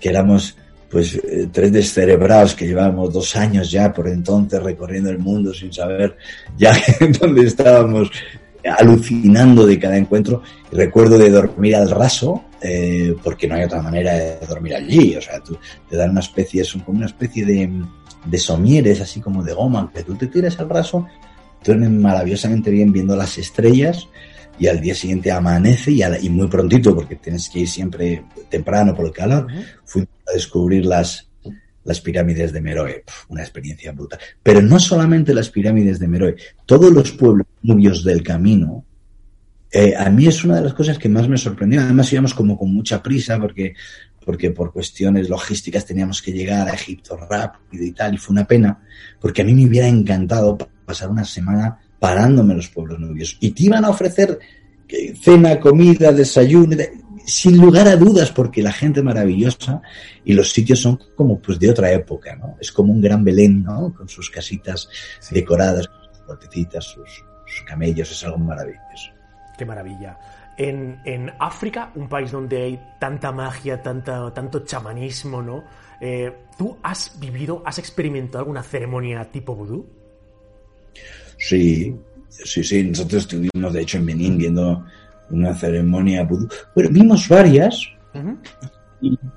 que éramos pues eh, tres descerebrados que llevábamos dos años ya por entonces recorriendo el mundo sin saber ya dónde estábamos alucinando de cada encuentro. recuerdo de dormir al raso, eh, porque no hay otra manera de dormir allí. O sea, tú, te dan una especie, son como una especie de, de somieres, así como de goma, que tú te tiras al raso, duermen maravillosamente bien viendo las estrellas y al día siguiente amanece y, y, muy prontito, porque tienes que ir siempre temprano por el calor, fuimos a descubrir las, las pirámides de Meroe. una experiencia brutal. Pero no solamente las pirámides de Meroe, todos los pueblos nubios del camino, eh, a mí es una de las cosas que más me sorprendió. Además íbamos como con mucha prisa porque, porque por cuestiones logísticas teníamos que llegar a Egipto rápido y tal, y fue una pena, porque a mí me hubiera encantado pasar una semana parándome los pueblos nubios. Y te iban a ofrecer eh, cena, comida, desayuno, sin lugar a dudas, porque la gente es maravillosa y los sitios son como pues de otra época, ¿no? Es como un gran Belén, ¿no? Con sus casitas decoradas, sus puertecitas, sus, camellos, es algo maravilloso.
Qué maravilla. En, en, África, un país donde hay tanta magia, tanta, tanto chamanismo, ¿no? Eh, ¿Tú has vivido, has experimentado alguna ceremonia tipo vudú?
Sí, sí, sí. Nosotros estuvimos, de hecho, en Benín viendo una ceremonia vudú. Bueno, vimos varias.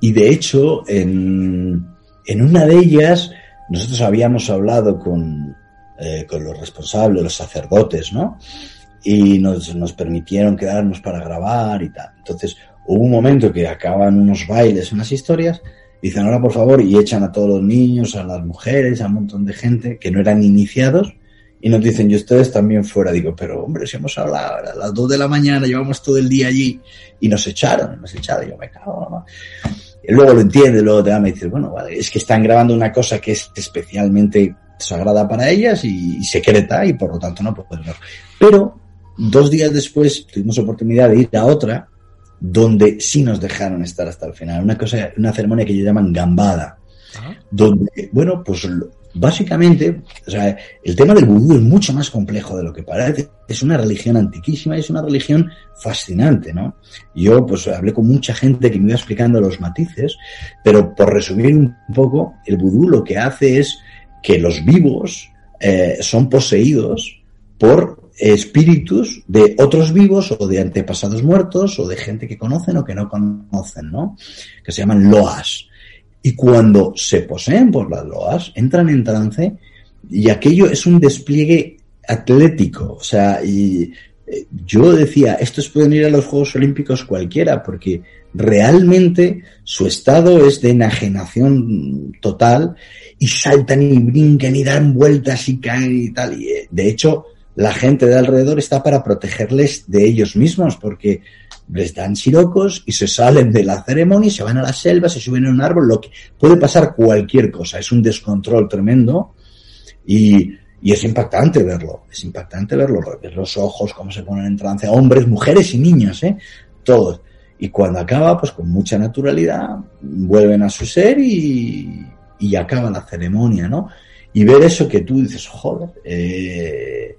y, de hecho, en, en, una de ellas, nosotros habíamos hablado con, eh, con los responsables, los sacerdotes, ¿no? Y nos, nos permitieron quedarnos para grabar y tal. Entonces, hubo un momento que acaban unos bailes, unas historias, dicen ahora por favor y echan a todos los niños, a las mujeres, a un montón de gente que no eran iniciados y nos dicen, y ustedes también fuera. Digo, pero hombre, si hemos hablado a las 2 de la mañana, llevamos todo el día allí y nos echaron, nos echaron. Yo me cago, Y luego lo entiende, luego te da, me dice, bueno, vale, es que están grabando una cosa que es especialmente sagrada para ellas y, secreta y por lo tanto no pueden ver. Pero dos días después tuvimos oportunidad de ir a otra donde sí nos dejaron estar hasta el final. Una cosa, una ceremonia que ellos llaman gambada. Donde, bueno, pues Básicamente, o sea, el tema del vudú es mucho más complejo de lo que parece. Es una religión antiquísima y es una religión fascinante, ¿no? Yo, pues, hablé con mucha gente que me iba explicando los matices, pero por resumir un poco, el vudú lo que hace es que los vivos eh, son poseídos por espíritus de otros vivos o de antepasados muertos o de gente que conocen o que no conocen, ¿no? Que se llaman loas. Y cuando se poseen por las loas, entran en trance y aquello es un despliegue atlético. O sea, y eh, yo decía, estos pueden ir a los Juegos Olímpicos cualquiera, porque realmente su estado es de enajenación total y saltan y brincan y dan vueltas y caen y tal. Y eh, de hecho, la gente de alrededor está para protegerles de ellos mismos, porque les dan sirocos y se salen de la ceremonia, se van a la selva, se suben a un árbol, lo que puede pasar cualquier cosa, es un descontrol tremendo y, y es impactante verlo, es impactante verlo, ver los ojos, cómo se ponen en trance, hombres, mujeres y niños, ¿eh? todos. Y cuando acaba, pues con mucha naturalidad, vuelven a su ser y, y acaba la ceremonia, ¿no? Y ver eso que tú dices, joder, eh,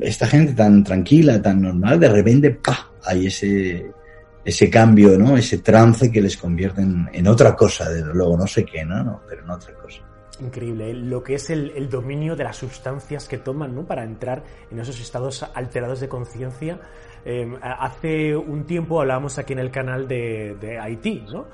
esta gente tan tranquila, tan normal, de repente, ¡pah! hay ese, ese cambio, ¿no? Ese trance que les convierte en, otra cosa, desde luego, no sé qué, ¿no? no pero en otra cosa.
Increíble, ¿eh? lo que es el, dominio de las sustancias que toman, ¿no? Para entrar en esos estados alterados de conciencia. em, hace un tiempo hablábamos aquí en el canal de, de Haití, ¿no?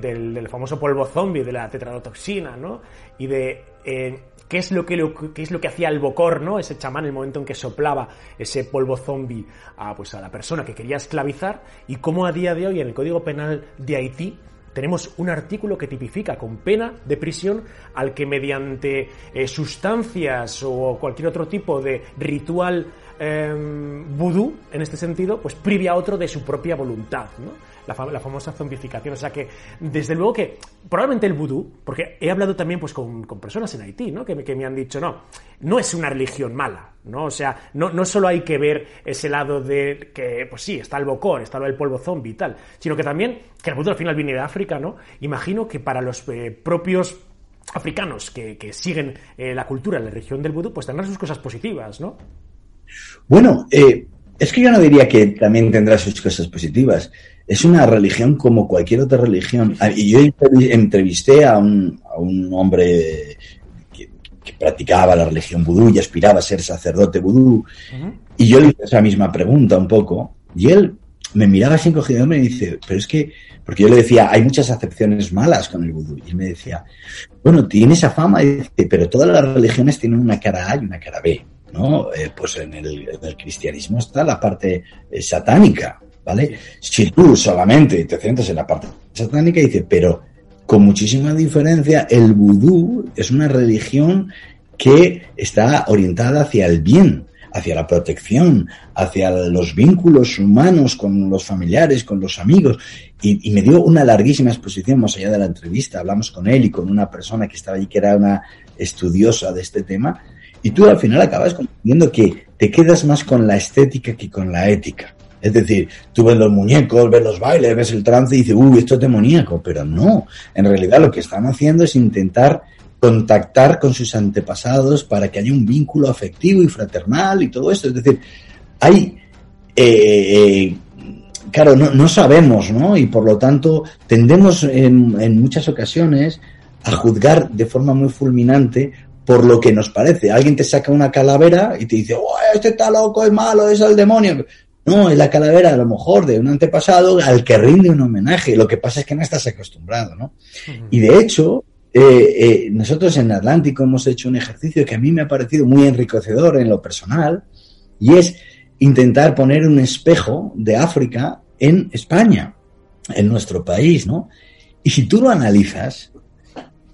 del, famoso polvo zombie, de la tetradotoxina, ¿no? Y de eh, qué es lo que, qué es lo que hacía el Bocor, ¿no? Ese chamán, el momento en que soplaba ese polvo zombie a, pues, a la persona que quería esclavizar y cómo a día de hoy en el Código Penal de Haití tenemos un artículo que tipifica con pena de prisión al que mediante eh, sustancias o cualquier otro tipo de ritual eh, vudú, en este sentido, pues prive a otro de su propia voluntad, ¿no? La, famosa zombificación. O sea que, desde luego que, probablemente el vudú, porque he hablado también pues con, personas en Haití, ¿no? Que, que, me han dicho, no, no es una religión mala, ¿no? O sea, no, no solo hay que ver ese lado de que, pues sí, está el bocor, está el polvo zombie y tal, sino que también, que el vudú al final viene de África, ¿no? Imagino que para los eh, propios africanos que, siguen eh, la cultura, la religión del vudú, pues tendrán sus cosas positivas, ¿no?
Bueno, eh, es que yo no diría que también tendrá sus cosas positivas. Es una religión como cualquier otra religión. Ah, y yo entrevisté a un, hombre que, practicaba la religión vudú y aspiraba a ser sacerdote vudú. Y yo le hice esa misma pregunta un poco. Y él me miraba así encogido y me dice, pero es que, porque yo le decía, hay muchas acepciones malas con el vudú. Y él me decía, bueno, tiene esa fama, y dice, pero todas las religiones tienen una cara A y una cara B. ¿no? Eh, pues en el, cristianismo está la parte eh, satánica, ¿vale? Si tú solamente te centras en la parte satánica, dice, pero con muchísima diferencia, el vudú es una religión que está orientada hacia el bien, hacia la protección, hacia los vínculos humanos con los familiares, con los amigos. Y, y, me dio una larguísima exposición más allá de la entrevista. Hablamos con él y con una persona que estaba allí que era una estudiosa de este tema. Y tú al final acabas comprendiendo que te quedas más con la estética que con la ética. Es decir, tú ves los muñecos, ves los bailes, ves el trance y dices, uy, esto es demoníaco. Pero no, en realidad lo que están haciendo es intentar contactar con sus antepasados para que haya un vínculo afectivo y fraternal y todo esto. Es decir, hay, eh, eh, claro, no, sabemos, ¿no? Y por lo tanto tendemos en, en muchas ocasiones a juzgar de forma muy fulminante por lo que nos parece. Alguien te saca una calavera y te dice, oh, este está loco, es malo, es el demonio. No, es la calavera a lo mejor de un antepasado al que rinde un homenaje. Lo que pasa es que no estás acostumbrado, ¿no? Y de hecho, eh, eh, nosotros en Atlántico hemos hecho un ejercicio que a mí me ha parecido muy enriquecedor en lo personal y es intentar poner un espejo de África en España, en nuestro país, ¿no? Y si tú lo analizas,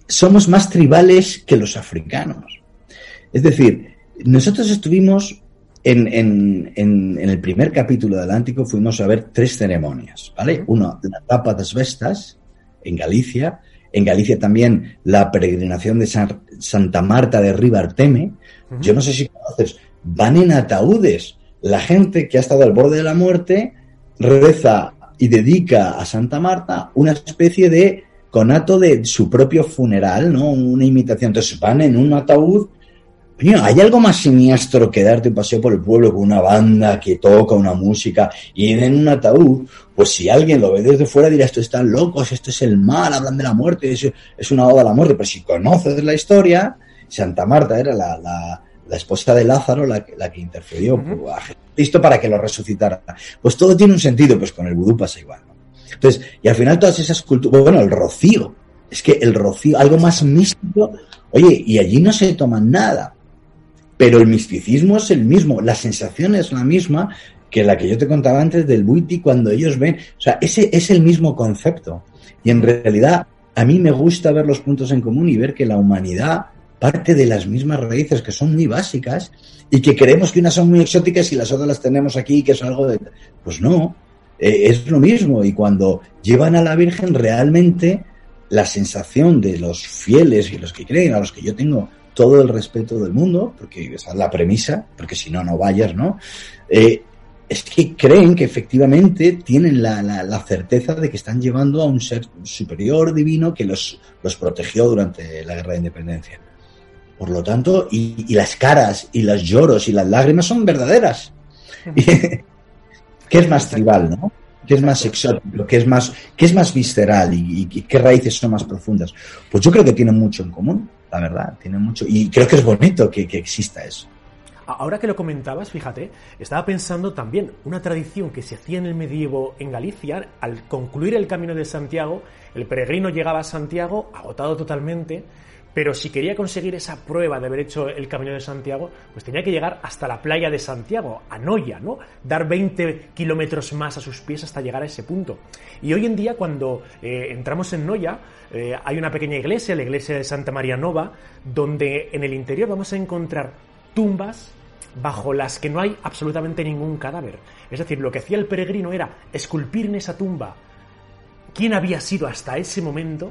somos más tribales que los africanos. Es decir, nosotros estuvimos en, en, el primer capítulo de Atlántico, fuimos a ver tres ceremonias, ¿vale? Uno, la tapa de Vestas, en Galicia. En Galicia también la peregrinación de Santa Marta de Ribarteme. Yo no sé si conoces, van en ataúdes. La gente que ha estado al borde de la muerte reza y dedica a Santa Marta una especie de conato de su propio funeral, ¿no? Una imitación. Entonces van en un ataúd. ¿Hay algo más siniestro que darte un paseo por el pueblo con una banda que toca una música y en un ataúd? Pues si alguien lo ve desde fuera dirá, esto están locos, esto es el mal, hablan de la muerte, es, es una oda a la muerte. Pero si conoces la historia, Santa Marta era la, la, la esposa de Lázaro la, la que intercedió a Jesucristo para que lo resucitara. Pues todo tiene un sentido, pues con el vudú pasa igual. Entonces, y al final todas esas culturas, bueno, el rocío, es que el rocío, algo más místico, oye, y allí no se toma nada, pero el misticismo es el mismo, la sensación es la misma que la que yo te contaba antes del Buiti cuando ellos ven, o sea, ese es el mismo concepto. Y en realidad, a mí me gusta ver los puntos en común y ver que la humanidad parte de las mismas raíces que son muy básicas y que creemos que unas son muy exóticas y las otras las tenemos aquí, que es algo de... Pues no, eh, es lo mismo. Y cuando llevan a la Virgen, realmente la sensación de los fieles y los que creen, a los que yo tengo todo el respeto del mundo, porque esa es la premisa, porque si no, no vayas, ¿no? Eh, es que creen que efectivamente tienen la, la, certeza de que están llevando a un ser superior divino que los, los protegió durante la guerra de independencia. Por lo tanto, y, y las caras y los lloros y las lágrimas son verdaderas. ¿Qué es más tribal, no? ¿Qué es más exótico? ¿Qué es más, qué es más visceral? Y, qué raíces son más profundas? Pues yo creo que tienen mucho en común, la verdad, tienen mucho. Y creo que es bonito que, exista eso.
Ahora que lo comentabas, fíjate, estaba pensando también una tradición que se hacía en el medievo en Galicia, al concluir el camino de Santiago, el peregrino llegaba a Santiago agotado totalmente, pero si quería conseguir esa prueba de haber hecho el Camino de Santiago, pues tenía que llegar hasta la playa de Santiago, a Noya, ¿no? Dar 20 kilómetros más a sus pies hasta llegar a ese punto. Y hoy en día, cuando eh, entramos en Noya, eh, hay una pequeña iglesia, la iglesia de Santa María Nova, donde en el interior vamos a encontrar tumbas bajo las que no hay absolutamente ningún cadáver. Es decir, lo que hacía el peregrino era esculpir en esa tumba quién había sido hasta ese momento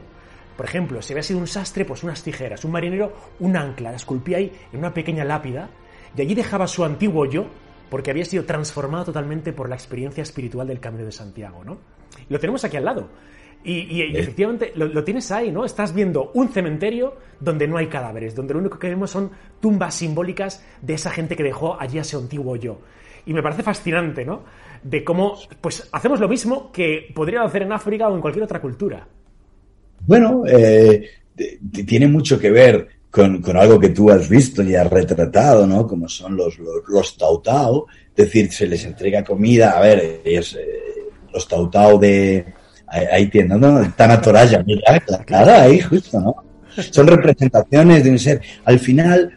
por ejemplo, si había sido un sastre, pues unas tijeras, un marinero, un ancla, la esculpía ahí en una pequeña lápida y allí dejaba su antiguo yo porque había sido transformado totalmente por la experiencia espiritual del Camino de Santiago, ¿no? Y lo tenemos aquí al lado. Y, efectivamente lo, tienes ahí, ¿no? Estás viendo un cementerio donde no hay cadáveres, donde lo único que vemos son tumbas simbólicas de esa gente que dejó allí a ese antiguo yo. Y me parece fascinante, ¿no? De cómo, pues, hacemos lo mismo que podrían hacer en África o en cualquier otra cultura.
Bueno, eh, tiene mucho que ver con, algo que tú has visto y has retratado, ¿no? Como son los, los, tautau, es decir, se les entrega comida, a ver, ellos, eh, los tautau de, ahí tienen, ¿no? Tanatoraya, mira, claro, ahí justo, ¿no? Son representaciones de un ser. Al final,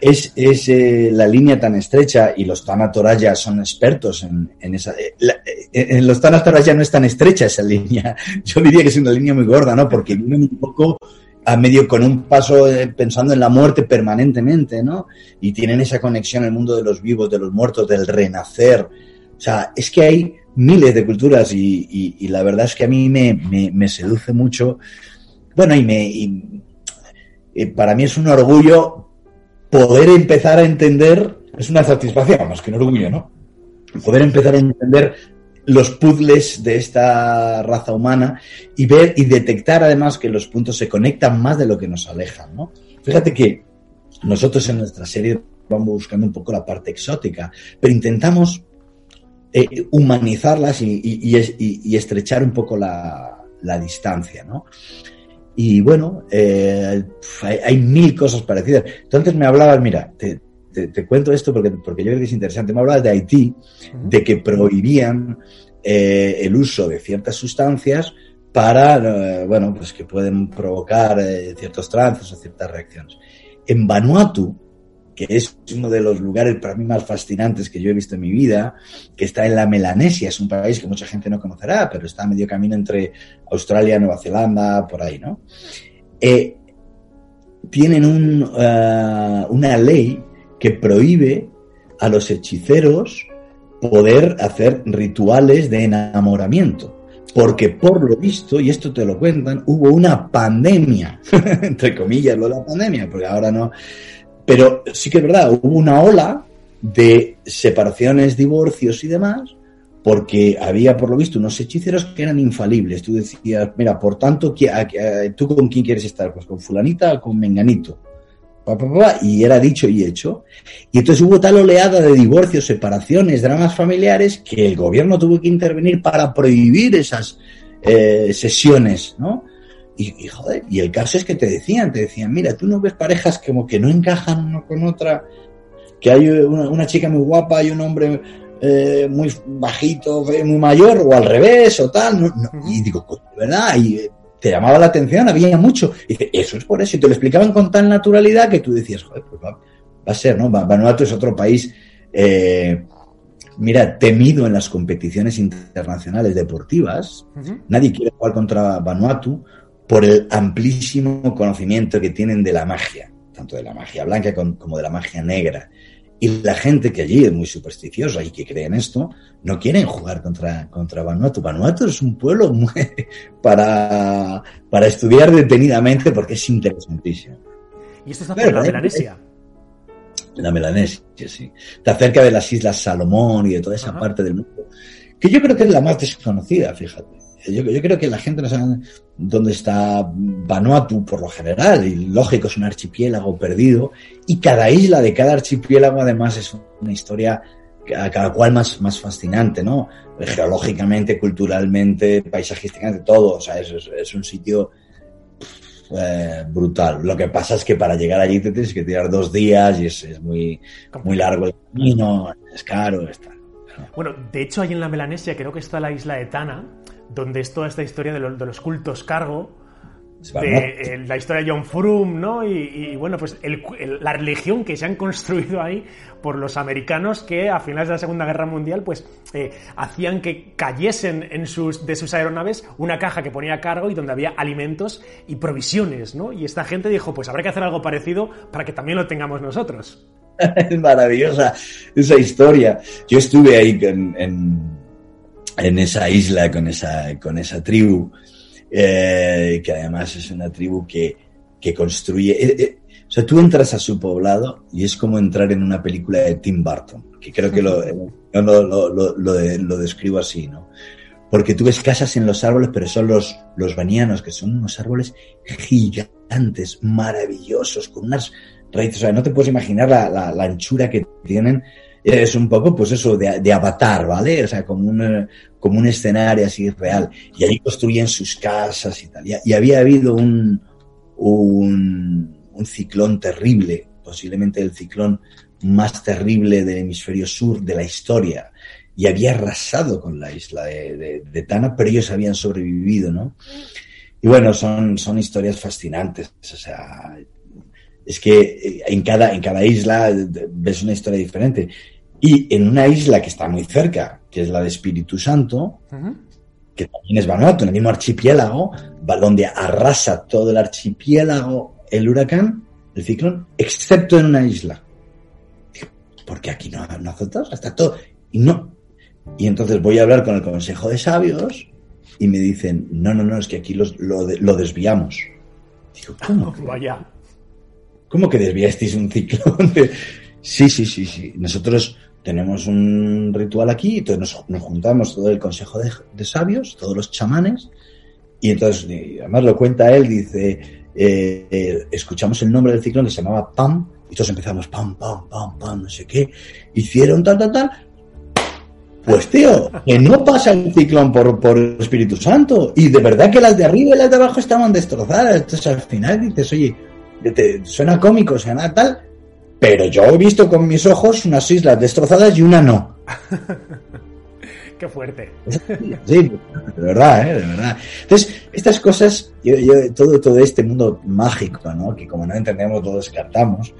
es, es eh, la línea tan estrecha y los Tanatoraya son expertos en, en esa. Eh, eh, en los Tanatoraya no es tan estrecha esa línea. Yo diría que es una línea muy gorda, ¿no? Porque viven un poco a medio con un paso pensando en la muerte permanentemente, ¿no? Y tienen esa conexión el mundo de los vivos, de los muertos, del renacer. O sea, es que hay miles de culturas y, y, la verdad es que a mí me, me, me seduce mucho. Bueno, y me. Y, para mí es un orgullo poder empezar a entender, es una satisfacción más que un orgullo, ¿no? Poder empezar a entender los puzzles de esta raza humana y ver y detectar además que los puntos se conectan más de lo que nos alejan, ¿no? Fíjate que nosotros en nuestra serie vamos buscando un poco la parte exótica, pero intentamos eh, humanizarlas y, estrechar un poco la, la distancia, ¿no? Y bueno, eh, hay, mil cosas parecidas. Entonces me hablabas, mira, te, cuento esto porque, porque yo creo que es interesante. Me hablabas de Haití, de que prohibían eh, el uso de ciertas sustancias para, eh, bueno, pues que pueden provocar ciertos trances o ciertas reacciones. En Vanuatu, que es uno de los lugares para mí más fascinantes que yo he visto en mi vida, que está en la Melanesia, es un país que mucha gente no conocerá, pero está a medio camino entre Australia, Nueva Zelanda, por ahí, ¿no? Eh, tienen eh, una ley que prohíbe a los hechiceros poder hacer rituales de enamoramiento. Porque por lo visto, y esto te lo cuentan, hubo una pandemia, entre comillas lo de la pandemia, porque ahora no, pero sí que es verdad, hubo una ola de separaciones, divorcios y demás, porque había, por lo visto, unos hechiceros que eran infalibles. Tú decías, mira, por tanto, ¿tú con quién quieres estar? Pues con fulanita o con menganito. y era dicho y hecho. Y entonces hubo tal oleada de divorcios, separaciones, dramas familiares, que el gobierno tuvo que intervenir para prohibir esas eh, sesiones, ¿no? Y, joder, y el caso es que te decían, te decían, mira, tú no ves parejas como que no encajan uno con otra, que hay una, chica muy guapa y un hombre eh, muy bajito, muy mayor, o al revés, o tal. Y digo, pues, ¿verdad? Y eh, te llamaba la atención, había mucho. Y dice, eso es por eso. Y te lo explicaban con tal naturalidad que tú decías, joder, pues va, a ser, ¿no? Vanuatu es otro país, eh, mira, temido en las competiciones internacionales deportivas. Nadie quiere jugar contra Vanuatu por el amplísimo conocimiento que tienen de la magia, tanto de la magia blanca como de la magia negra. Y la gente que allí es muy supersticiosa y que cree en esto, no quieren jugar contra, contra Vanuatu. Vanuatu es un pueblo para, para estudiar detenidamente porque es interesantísimo.
¿Y esto está en la Melanesia?
En la Melanesia, sí. Está cerca de las Islas Salomón y de toda esa parte del mundo, que yo creo que es la más desconocida, fíjate. Yo, creo que la gente no sabe dónde está Vanuatu por lo general, y lógico, es un archipiélago perdido, y cada isla de cada archipiélago además es una historia a cada cual más, más fascinante, ¿no? Geológicamente, culturalmente, paisajísticamente, todo, o sea, es, es un sitio eh, brutal. Lo que pasa es que para llegar allí te tienes que tirar dos días y es, es muy, muy largo el camino, es caro, está.
Bueno, de hecho, ahí en la Melanesia creo que está la isla de Tana, donde es toda esta historia de, de los cultos cargo, de la historia de John Frum, ¿no? Y, bueno, pues la religión que se han construido ahí por los americanos que a finales de la Segunda Guerra Mundial, pues eh, hacían que cayesen en sus, de sus aeronaves una caja que ponía a cargo y donde había alimentos y provisiones, ¿no? Y esta gente dijo, pues habrá que hacer algo parecido para que también lo tengamos nosotros.
es maravillosa esa historia. Yo estuve ahí en, en, esa isla con esa, con esa tribu, eh, que además es una tribu que, que construye... Eh, eh, o sea, tú entras a su poblado y es como entrar en una película de Tim Burton, que creo que lo, lo, lo, lo, describo así, ¿no? Porque tú ves casas en los árboles, pero son los, los banianos, que son unos árboles gigantes, maravillosos, con unas o sea, no te puedes imaginar la, la, anchura que tienen. Es un poco, pues eso, de, de, avatar, ¿vale? O sea, como un, como un escenario así real. Y ahí construyen sus casas y tal. Y, había habido un, un, un ciclón terrible, posiblemente el ciclón más terrible del hemisferio sur de la historia y había arrasado con la isla de, de, de, Tana, pero ellos habían sobrevivido, ¿no? Y bueno, son, son historias fascinantes. O sea, es que eh, en cada, en cada isla ves una historia diferente. Y en una isla que está muy cerca, que es la de Espíritu Santo, que también es Vanuatu, en el mismo archipiélago, donde arrasa todo el archipiélago el huracán, el ciclón, excepto en una isla. Porque aquí no, no azotas, está todo. Y no. Y entonces voy a hablar con el Consejo de Sabios y me dicen, no, no, no, es que aquí lo, lo desviamos.
Digo, ¿cómo? Vaya.
¿Cómo que desviasteis un ciclón? sí, sí, sí, sí. Nosotros tenemos un ritual aquí, entonces nos, juntamos todo el consejo de, sabios, todos los chamanes, y entonces, además lo cuenta él, dice, eh, eh, escuchamos el nombre del ciclón que se llamaba Pam, y todos empezamos pam, pam, pam, pam, no sé qué, hicieron tal, tal, tal. Pues tío, que no pasa el ciclón por, por Espíritu Santo, y de verdad que las de arriba y las de abajo estaban destrozadas. Entonces al final dices, oye, te, suena cómico, suena tal, pero yo he visto con mis ojos unas islas destrozadas y una no.
Qué fuerte.
Sí, de verdad, ¿eh? de verdad. Entonces, estas cosas, yo, todo, todo este mundo mágico, ¿no? Que como no entendemos, todos descartamos.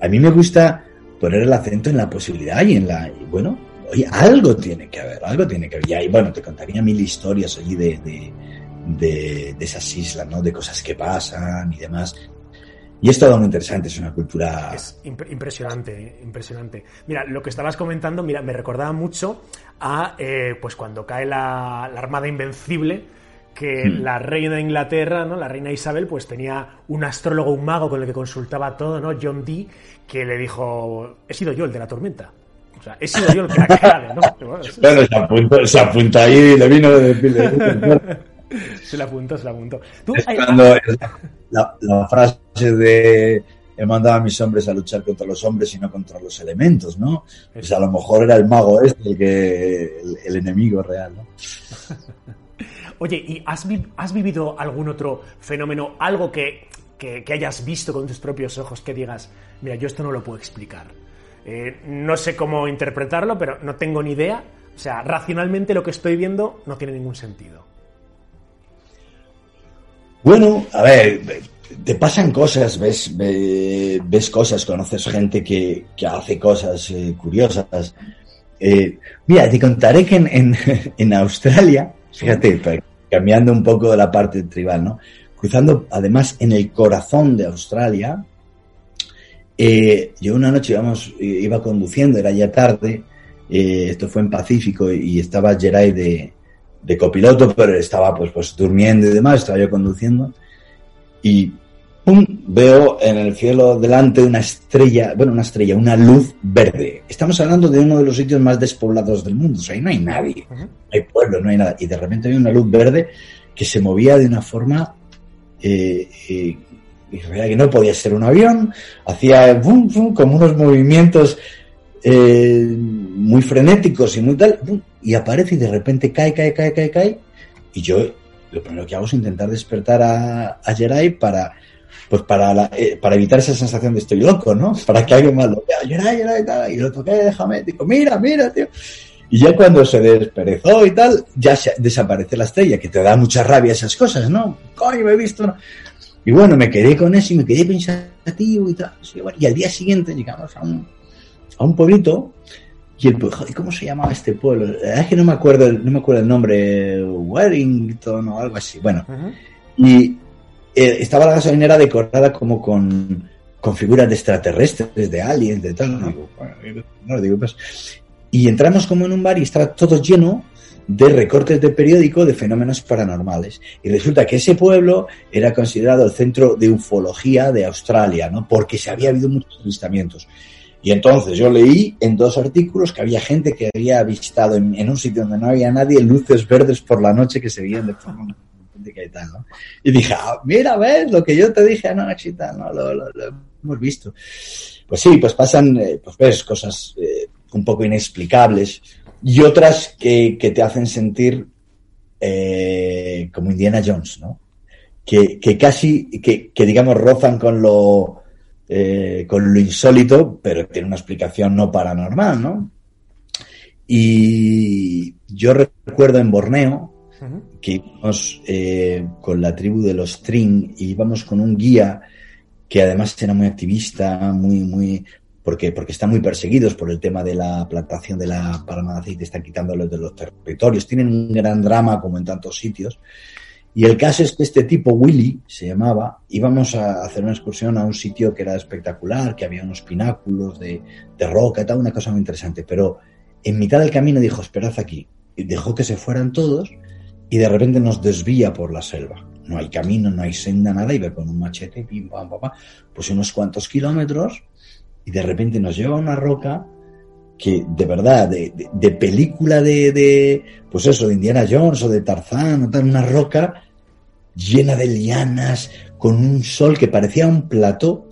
A mí me gusta poner el acento en la posibilidad y en la, bueno, oye, algo tiene que haber, algo tiene que haber. Y ahí, bueno, te contaría mil historias allí de, de, de, de, esas islas, ¿no? De cosas que pasan y demás. Y es todo muy interesante, es una cultura...
Es impresionante, impresionante. Mira, lo que estabas comentando, mira, me recordaba mucho a, eh, pues cuando cae la, Armada Invencible, que hmm. la reina de Inglaterra, ¿no? La reina Isabel, pues tenía un astrólogo, un mago con el que consultaba todo, ¿no? John Dee, que le dijo, he sido yo el de la tormenta. O sea, he sido yo el que la cae, ¿no?
Bueno, se, apuntó, se apuntó ahí le vino de, de,
se la apuntó, se la apuntó.
La, frase de he mandado a mis hombres a luchar contra los hombres y no contra los elementos, ¿no? Pues a lo mejor era el mago este el, que, el, enemigo real, ¿no?
Oye, ¿y has, has, vivido algún otro fenómeno, algo que, que, hayas visto con tus propios ojos, que digas, mira, yo esto no lo puedo explicar? Eh, no sé cómo interpretarlo, pero no tengo ni idea. O sea, racionalmente lo que estoy viendo no tiene ningún sentido.
Bueno, a ver, te pasan cosas, ves, ves, cosas, conoces gente que, que hace cosas eh, curiosas. Eh, mira, te contaré que en, en, Australia, fíjate, cambiando un poco de la parte tribal, ¿no? Cruzando además en el corazón de Australia, eh, yo una noche íbamos, iba conduciendo, era ya tarde, esto fue en Pacífico y estaba Geray de, de copiloto, pero estaba pues, pues durmiendo y demás, estaba yo conduciendo y ¡pum! veo en el cielo delante una estrella, bueno, una estrella, una luz verde. Estamos hablando de uno de los sitios más despoblados del mundo, o sea, ahí no hay nadie, no hay pueblo, no hay nada. Y de repente había una luz verde que se movía de una forma eh, eh, que no podía ser un avión, hacía ¡bum, como unos movimientos eh, muy frenéticos y muy tal, y aparece y de repente cae, cae, cae, cae, cae, y yo lo primero que hago es intentar despertar a, a Jerai para, pues para, la- eh, para evitar esa sensación de estoy loco, ¿no? Para que alguien más lo vea, Jerai, Jerai, tal, y lo toqué, déjame, digo, mira, mira, tío. Y ya cuando se desperezó y tal, ya se- desaparece la estrella, que te da mucha rabia esas cosas, ¿no? Coño, me he visto, ¿no? Y bueno, me quedé con eso y me quedé pensativo y tal. Y al día siguiente llegamos a un, a un pueblito y el joder, ¿cómo se llamaba este pueblo? La verdad es que no me acuerdo, no me acuerdo el nombre, Warrington o algo así. Bueno,
Ujú.
y eh, estaba la gasolinera decorada como con, con figuras de extraterrestres, de aliens, de tal. Bueno, no, digo, pues. Y entramos como en un bar y estaba todo lleno de recortes de periódico de fenómenos paranormales. Y resulta que ese pueblo era considerado el centro de ufología de Australia, ¿no? Porque se había habido muchos avistamientos. Y entonces yo leí en dos artículos que había gente que había avistado en, un sitio donde no había nadie luces verdes por la noche que se veían de forma y tal, ¿no? Y dije, ah, mira, ves lo que yo te dije anoche y tal, ¿no? Lo, lo- lo hemos visto. Pues sí, pues pasan, eh, pues ves, cosas eh, un poco inexplicables y otras que, que te hacen sentir eh, como Indiana Jones, ¿no? Que, que casi, que, que digamos rozan con lo, eh, con lo insólito, pero tiene una explicación no paranormal, ¿no? Y yo recuerdo en Borneo que íbamos eh, con la tribu de los Tring y íbamos con un guía que además era muy activista, muy, muy, porque, porque están muy perseguidos por el tema de la plantación de la palma de aceite, están quitándolos de los territorios, tienen un gran drama como en tantos sitios. Y el caso es que este tipo, Willy, se llamaba, íbamos a hacer una excursión a un sitio que era espectacular, que había unos pináculos de, roca y tal, una cosa muy interesante. Pero en mitad del camino dijo, esperad aquí. Y dejó que se fueran todos y de repente nos desvía por la selva. No hay camino, no hay senda, nada, y ve con un machete, pim, pam, pam, pam, pues unos cuantos kilómetros, y de repente nos lleva a una roca que de verdad, de, de- de película de, de, pues eso, de Indiana Jones o de Tarzán, o tal, una roca llena de lianas, con un sol que parecía un plató,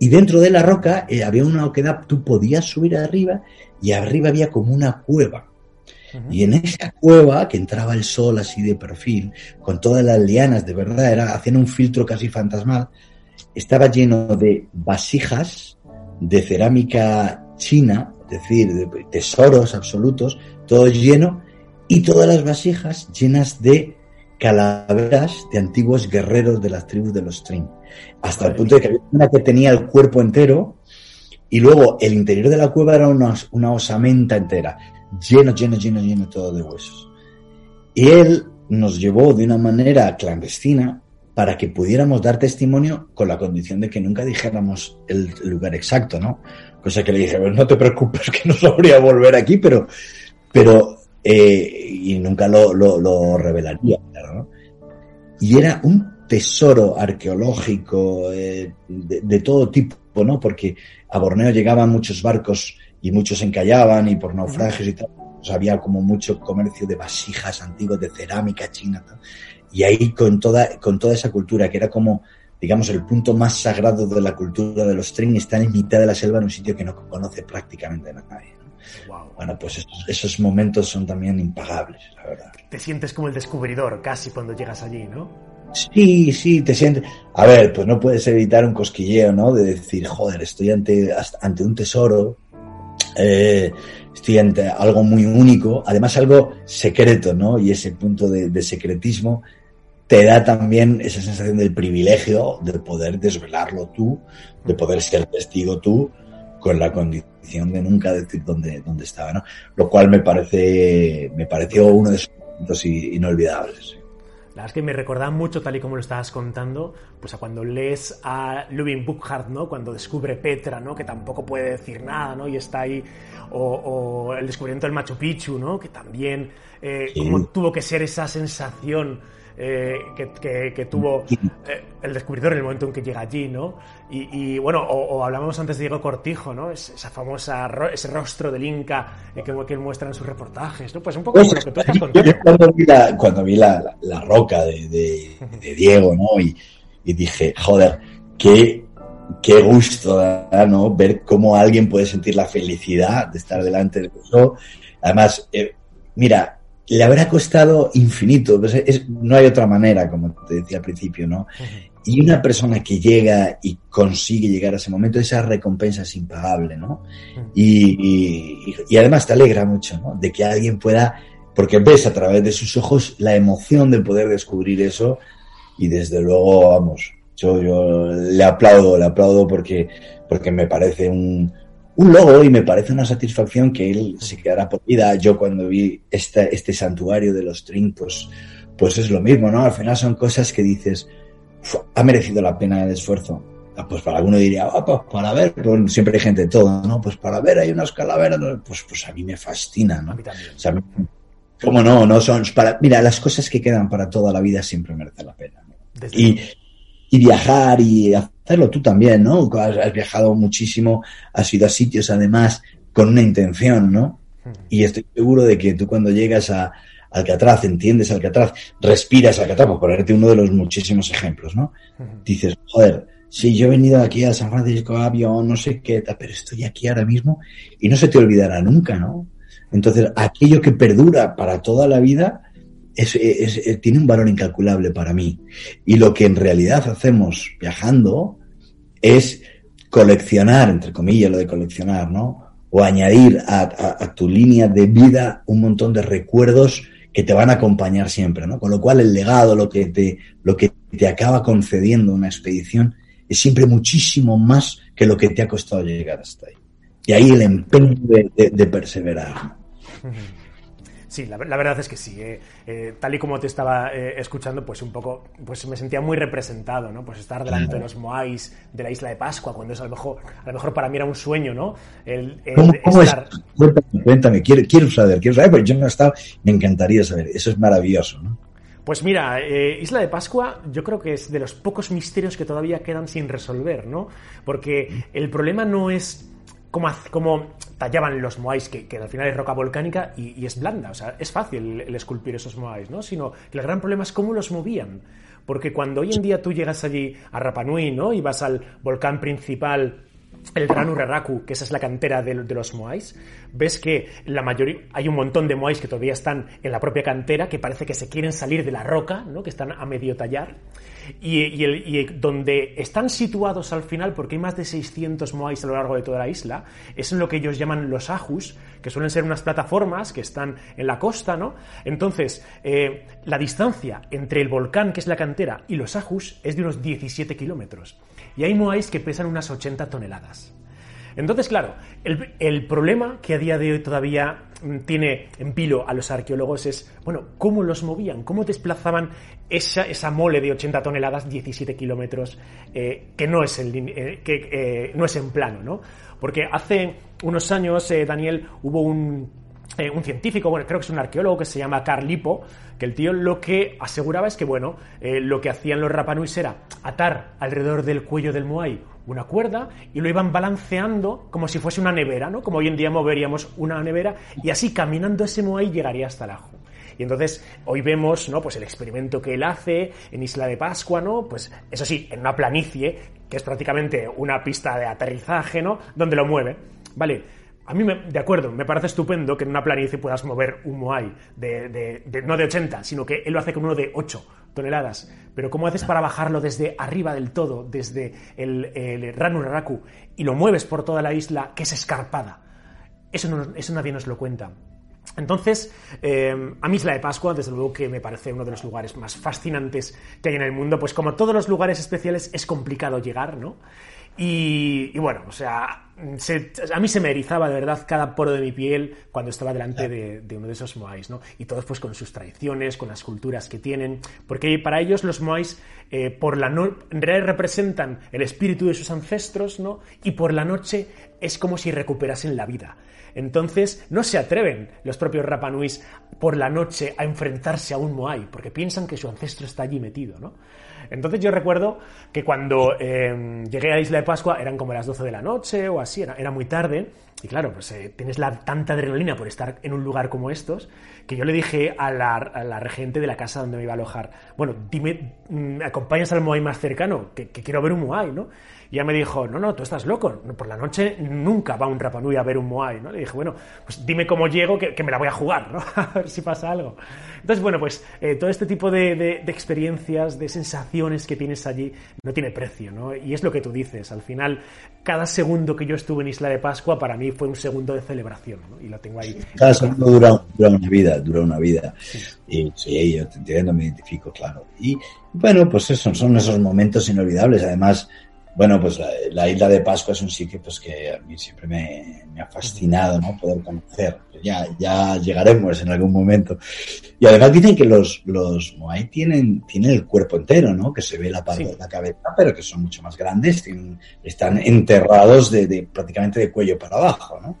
y dentro de la roca eh, había una oquedad, tú podías subir arriba, y arriba había como una cueva. Y en esa cueva, que entraba el sol así de perfil, con todas las lianas, de verdad, era, hacían un filtro casi fantasmal, estaba lleno de vasijas de cerámica china, decir, de tesoros absolutos, todo lleno, y todas las vasijas llenas de calaveras de antiguos guerreros de las tribus de los Trin. Hasta el punto de que había una que tenía el cuerpo entero, y luego el interior de la cueva era una, una osamenta entera, lleno, lleno, lleno, lleno todo de huesos. Y él nos llevó de una manera clandestina para que pudiéramos dar testimonio con la condición de que nunca dijéramos el lugar exacto, ¿no? Cosa que le dije, "Pues no te preocupes que no sabría volver aquí, pero, pero, eh, y nunca lo, lo, lo revelaría, claro, ¿no? Y era un tesoro arqueológico eh, de, de todo tipo, ¿no? Porque a Borneo llegaban muchos barcos y muchos encallaban y por naufragios y tal. Pues había como mucho comercio de vasijas antiguas, de cerámica china. Y ahí con toda, con toda esa cultura, que era como, digamos, el punto más sagrado de la cultura de los Trin, está en mitad de la selva en un sitio que no conoce prácticamente nadie. ¿no?
Wow.
Bueno, pues esos, esos momentos son también impagables, la verdad.
Te sientes como el descubridor casi cuando llegas allí, ¿no?
Sí, sí, te sientes. A ver, pues no puedes evitar un cosquilleo, ¿no? De decir, joder, estoy ante, ante un tesoro, eh, estoy ante algo muy único, además algo secreto, ¿no? Y ese punto de, de secretismo te da también esa sensación del privilegio de poder desvelarlo tú, de poder ser testigo tú, con la condición de nunca decir dónde, dónde estaba, ¿no? Lo cual me parece, me pareció uno de esos momentos inolvidables.
La verdad es que me recordaba mucho, tal y como lo estabas contando, pues a cuando lees a Lubin Buchard, ¿no? Cuando descubre Petra, ¿no? Que tampoco puede decir nada, ¿no? Y está ahí. O, o el descubrimiento del Machu Picchu, ¿no? Que también. Eh,
Sí.
Tuvo que ser esa sensación eh, que, que- que tuvo eh, el descubridor en el momento en que llega allí, ¿no? Y, y, bueno, o, o hablábamos antes de Diego Cortijo, ¿no? Es- esa famosa, ro- ese rostro del Inca eh, que, que muestra en sus reportajes, ¿no? Pues un poco
Pues,
lo que tú estás contando.
yo cuando vi la, cuando vi la, la- la roca de, de- de Diego, ¿no? Y, y dije, joder, qué, qué gusto da, ¿no? Ver cómo alguien puede sentir la felicidad de estar delante de eso. Además, mira, le habrá costado infinito. Pues es, no hay otra manera, como te decía al principio, ¿no? Y una persona que llega y consigue llegar a ese momento, esa recompensa es impagable, ¿no? Y, y, además te alegra mucho, ¿no? De que alguien pueda, porque ves a través de sus ojos la emoción de poder descubrir eso y desde luego, vamos, yo, yo le aplaudo, le aplaudo porque, porque me parece un, un logro y me parece una satisfacción que él se quedará por vida. Yo cuando vi este, este santuario de los trincos, pues es lo mismo, ¿no? Al final son cosas que dices, ha merecido la pena el esfuerzo. Ah, pues para alguno diría, ah, pues para ver, pues siempre hay gente de todo, ¿no? Pues para ver hay unas calaveras, pues, pues a mí me fascina, ¿no? O sea, ¿cómo no? No son para, mira, las cosas que quedan para toda la vida siempre merecen la pena. Y, y viajar y hacerlo tú también, ¿no? Has, viajado muchísimo, has ido a sitios además con una intención, ¿no? Hmm. Y estoy seguro de que tú cuando llegas a Alcatraz, entiendes Alcatraz, respiras Alcatraz, por ponerte uno de los muchísimos ejemplos, ¿no? Hmm. Dices, joder, sí, yo he venido aquí a San Francisco avión, no sé qué, pero estoy aquí ahora mismo y no se te olvidará nunca, ¿no? Entonces, aquello que perdura para toda la vida es, tiene un valor incalculable para mí. Y lo que en realidad hacemos viajando es coleccionar, entre comillas, lo de coleccionar, ¿no? O añadir a, tu línea de vida un montón de recuerdos que te van a acompañar siempre, ¿no? Con lo cual el legado, lo que te, lo que te acaba concediendo una expedición, es siempre muchísimo más que lo que te ha costado llegar hasta ahí. Y ahí el empeño de, perseverar.
Sí, la, verdad es que sí. Eh, eh, tal y como te estaba eh, escuchando, pues un poco, pues me sentía muy representado, ¿no? Pues estar delante de los Moais de la isla de Pascua, cuando es a lo mejor, a lo mejor para mí era un sueño, ¿no?
El, ¿Cómo, es? Cuéntame, quiero, quiero, saber, quiero saber, porque yo no he estado, me encantaría saber. Eso es maravilloso, ¿no?
Pues mira, Isla de Pascua yo creo que es de los pocos misterios que todavía quedan sin resolver, ¿no? Porque el problema no es como, tallaban los moais, que, al final es roca volcánica y, es blanda, o sea, es fácil el, esculpir esos moais, ¿no? Sino que el gran problema es cómo los movían. Porque cuando hoy en día tú llegas allí a Rapanui, ¿no? Y vas al volcán principal el Gran Uraraku, que esa es la cantera de, los Moais, ves que la mayoría, hay un montón de Moais que todavía están en la propia cantera, que parece que se quieren salir de la roca, ¿no? que están a medio tallar, y, donde están situados al final, porque hay más de 600 Moais a lo largo de toda la isla, es en lo que ellos llaman los Ajus, que suelen ser unas plataformas que están en la costa, ¿no? Entonces, eh, la distancia entre el volcán, que es la cantera, y los Ajus es de unos 17 kilómetros y hay moais que pesan unas 80 toneladas. Entonces, claro, el, problema que a día de hoy todavía mm, tiene en pilo a los arqueólogos es, bueno, ¿cómo los movían? ¿Cómo desplazaban esa, esa mole de 80 toneladas, 17 kilómetros, eh, que, no es, eh, que eh, no es en plano, ¿no? Porque hace unos años, Daniel, hubo un, un científico, bueno, creo que es un arqueólogo que se llama Carl Lipo, que el tío lo que aseguraba es que, bueno, eh, lo que hacían los Rapanuis era atar alrededor del cuello del Moai una cuerda y lo iban balanceando como si fuese una nevera, ¿no? Como hoy en día moveríamos una nevera y así caminando ese Moai llegaría hasta el ajo. Y entonces hoy vemos, ¿no? Pues el experimento que él hace en Isla de Pascua, ¿no? Pues eso sí, en una planicie, que es prácticamente una pista de aterrizaje, ¿no? Donde lo mueve. Vale, a mí, me, de acuerdo, me parece estupendo que en una planicie puedas mover un Moai, de, no de 80, sino que él lo hace con uno de 8 toneladas. Pero ¿cómo haces para bajarlo desde arriba del todo, desde el, el Ranuraraku, y lo mueves por toda la isla, que es escarpada? Eso, eso nadie nos lo cuenta. Entonces, eh, a mí Isla de Pascua, desde luego que me parece uno de los lugares más fascinantes que hay en el mundo, pues como todos los lugares especiales es complicado llegar, ¿no? Y, bueno, o sea, a mí se me erizaba de verdad cada poro de mi piel cuando estaba delante de, uno de esos moais, ¿no? Y todos pues con sus tradiciones, con las culturas que tienen, porque para ellos los moais eh, por la no en realidad representan el espíritu de sus ancestros, ¿no? Y por la noche es como si recuperasen la vida. Entonces no se atreven los propios Rapanuis por la noche a enfrentarse a un moai, porque piensan que su ancestro está allí metido, ¿no? Entonces yo recuerdo que cuando em, llegué a Isla de Pascua eran como las 12 de la noche o así, era, muy tarde, Y claro, pues eh, tienes la tanta adrenalina por estar en un lugar como estos, que yo le dije a la, la regente de la casa donde me iba a alojar, bueno, dime, ¿me mm, acompañas al Moai más cercano? Que quiero ver un Moai, ¿no? Y ella me dijo, no, no, tú estás loco, por la noche nunca va un Rapanui a ver un Moai, ¿no? Le dije, bueno, pues dime cómo llego, que, que me la voy a jugar, ¿no? a ver si pasa algo. Entonces, bueno, pues eh, todo este tipo de, de, de, experiencias, de sensaciones que tienes allí, no tiene precio, ¿no? Y es lo que tú dices, al final, cada segundo que yo estuve en Isla de Pascua, para mí fue un segundo de celebración, ¿no? Y lo tengo ahí.
Cada segundo dura, dura una vida, dura una vida. Sí. Y sí, yo te entiendo, me identifico, claro. Y bueno, pues eso, son esos momentos inolvidables, además bueno, pues la, la, isla de Pascua es un sitio pues que a mí siempre me, me, ha fascinado, ¿no? Poder conocer. Ya, ya llegaremos en algún momento. Y además dicen que los, los Moai tienen, tienen el cuerpo entero, ¿no? Que se ve la parte sí. de la cabeza, pero que son mucho más grandes, tienen, están enterrados de, de, prácticamente de cuello para abajo, ¿no?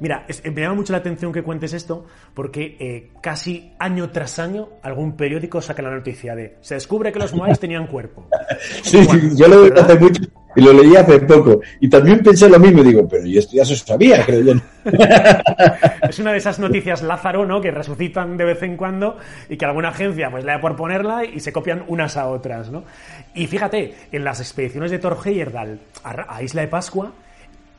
Mira, es, me llama mucho la atención que cuentes esto, porque eh, casi año tras año algún periódico saca la noticia de se descubre que los Moais tenían cuerpo.
sí, yo lo veo hace mucho y lo leí hace poco. Y también pensé lo mismo, digo, pero yo esto ya se sabía, creo yo.
es una de esas noticias Lázaro, ¿no? Que resucitan de vez en cuando y que alguna agencia pues le da por ponerla y se copian unas a otras, ¿no? Y fíjate, en las expediciones de Thor Heyerdahl a Isla de Pascua,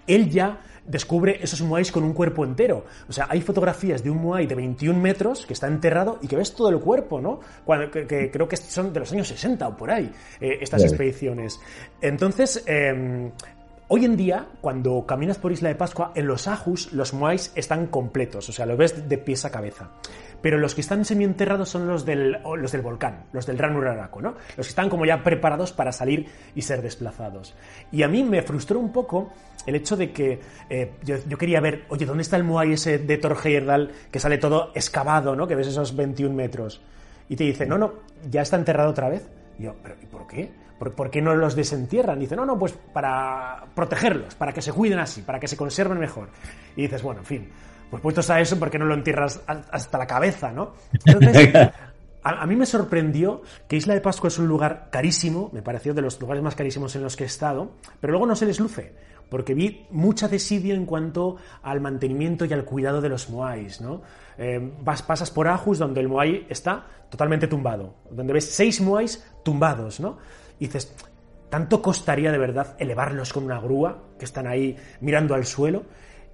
él ya descubre esos moais con un cuerpo entero. O sea, hay fotografías de un moai de 21 metros que está enterrado y que ves todo el cuerpo, ¿no? Cuando, que, que creo que son de los años 60 o por ahí, eh, estas Bien. expediciones. Entonces, eh, Hoy en día, cuando caminas por Isla de Pascua, en los ajus los moais están completos, o sea, lo ves de pies a cabeza. Pero los que están semienterrados son los del, los del volcán, los del Ranuraraco, ¿no? Los que están como ya preparados para salir y ser desplazados. Y a mí me frustró un poco el hecho de que eh, yo, quería ver, oye, ¿dónde está el moai ese de Thor Heyerdahl que sale todo excavado, ¿no? Que ves esos 21 metros. Y te dice, no, no, ya está enterrado otra vez. Y yo, ¿pero por qué? ¿Por, ¿Por, qué no los desentierran? Dice, no, no, pues para protegerlos, para que se cuiden así, para que se conserven mejor. Y dices, bueno, en fin, pues puestos a eso, ¿por qué no lo entierras hasta la cabeza, no? Entonces, a, a, mí me sorprendió que Isla de Pascua es un lugar carísimo, me pareció de los lugares más carísimos en los que he estado, pero luego no se les luce, porque vi mucha desidia en cuanto al mantenimiento y al cuidado de los moais, ¿no? Eh, vas, pasas por Ajus, donde el moai está totalmente tumbado, donde ves seis moais tumbados, ¿no? Y dices, ¿tanto costaría de verdad elevarlos con una grúa que están ahí mirando al suelo?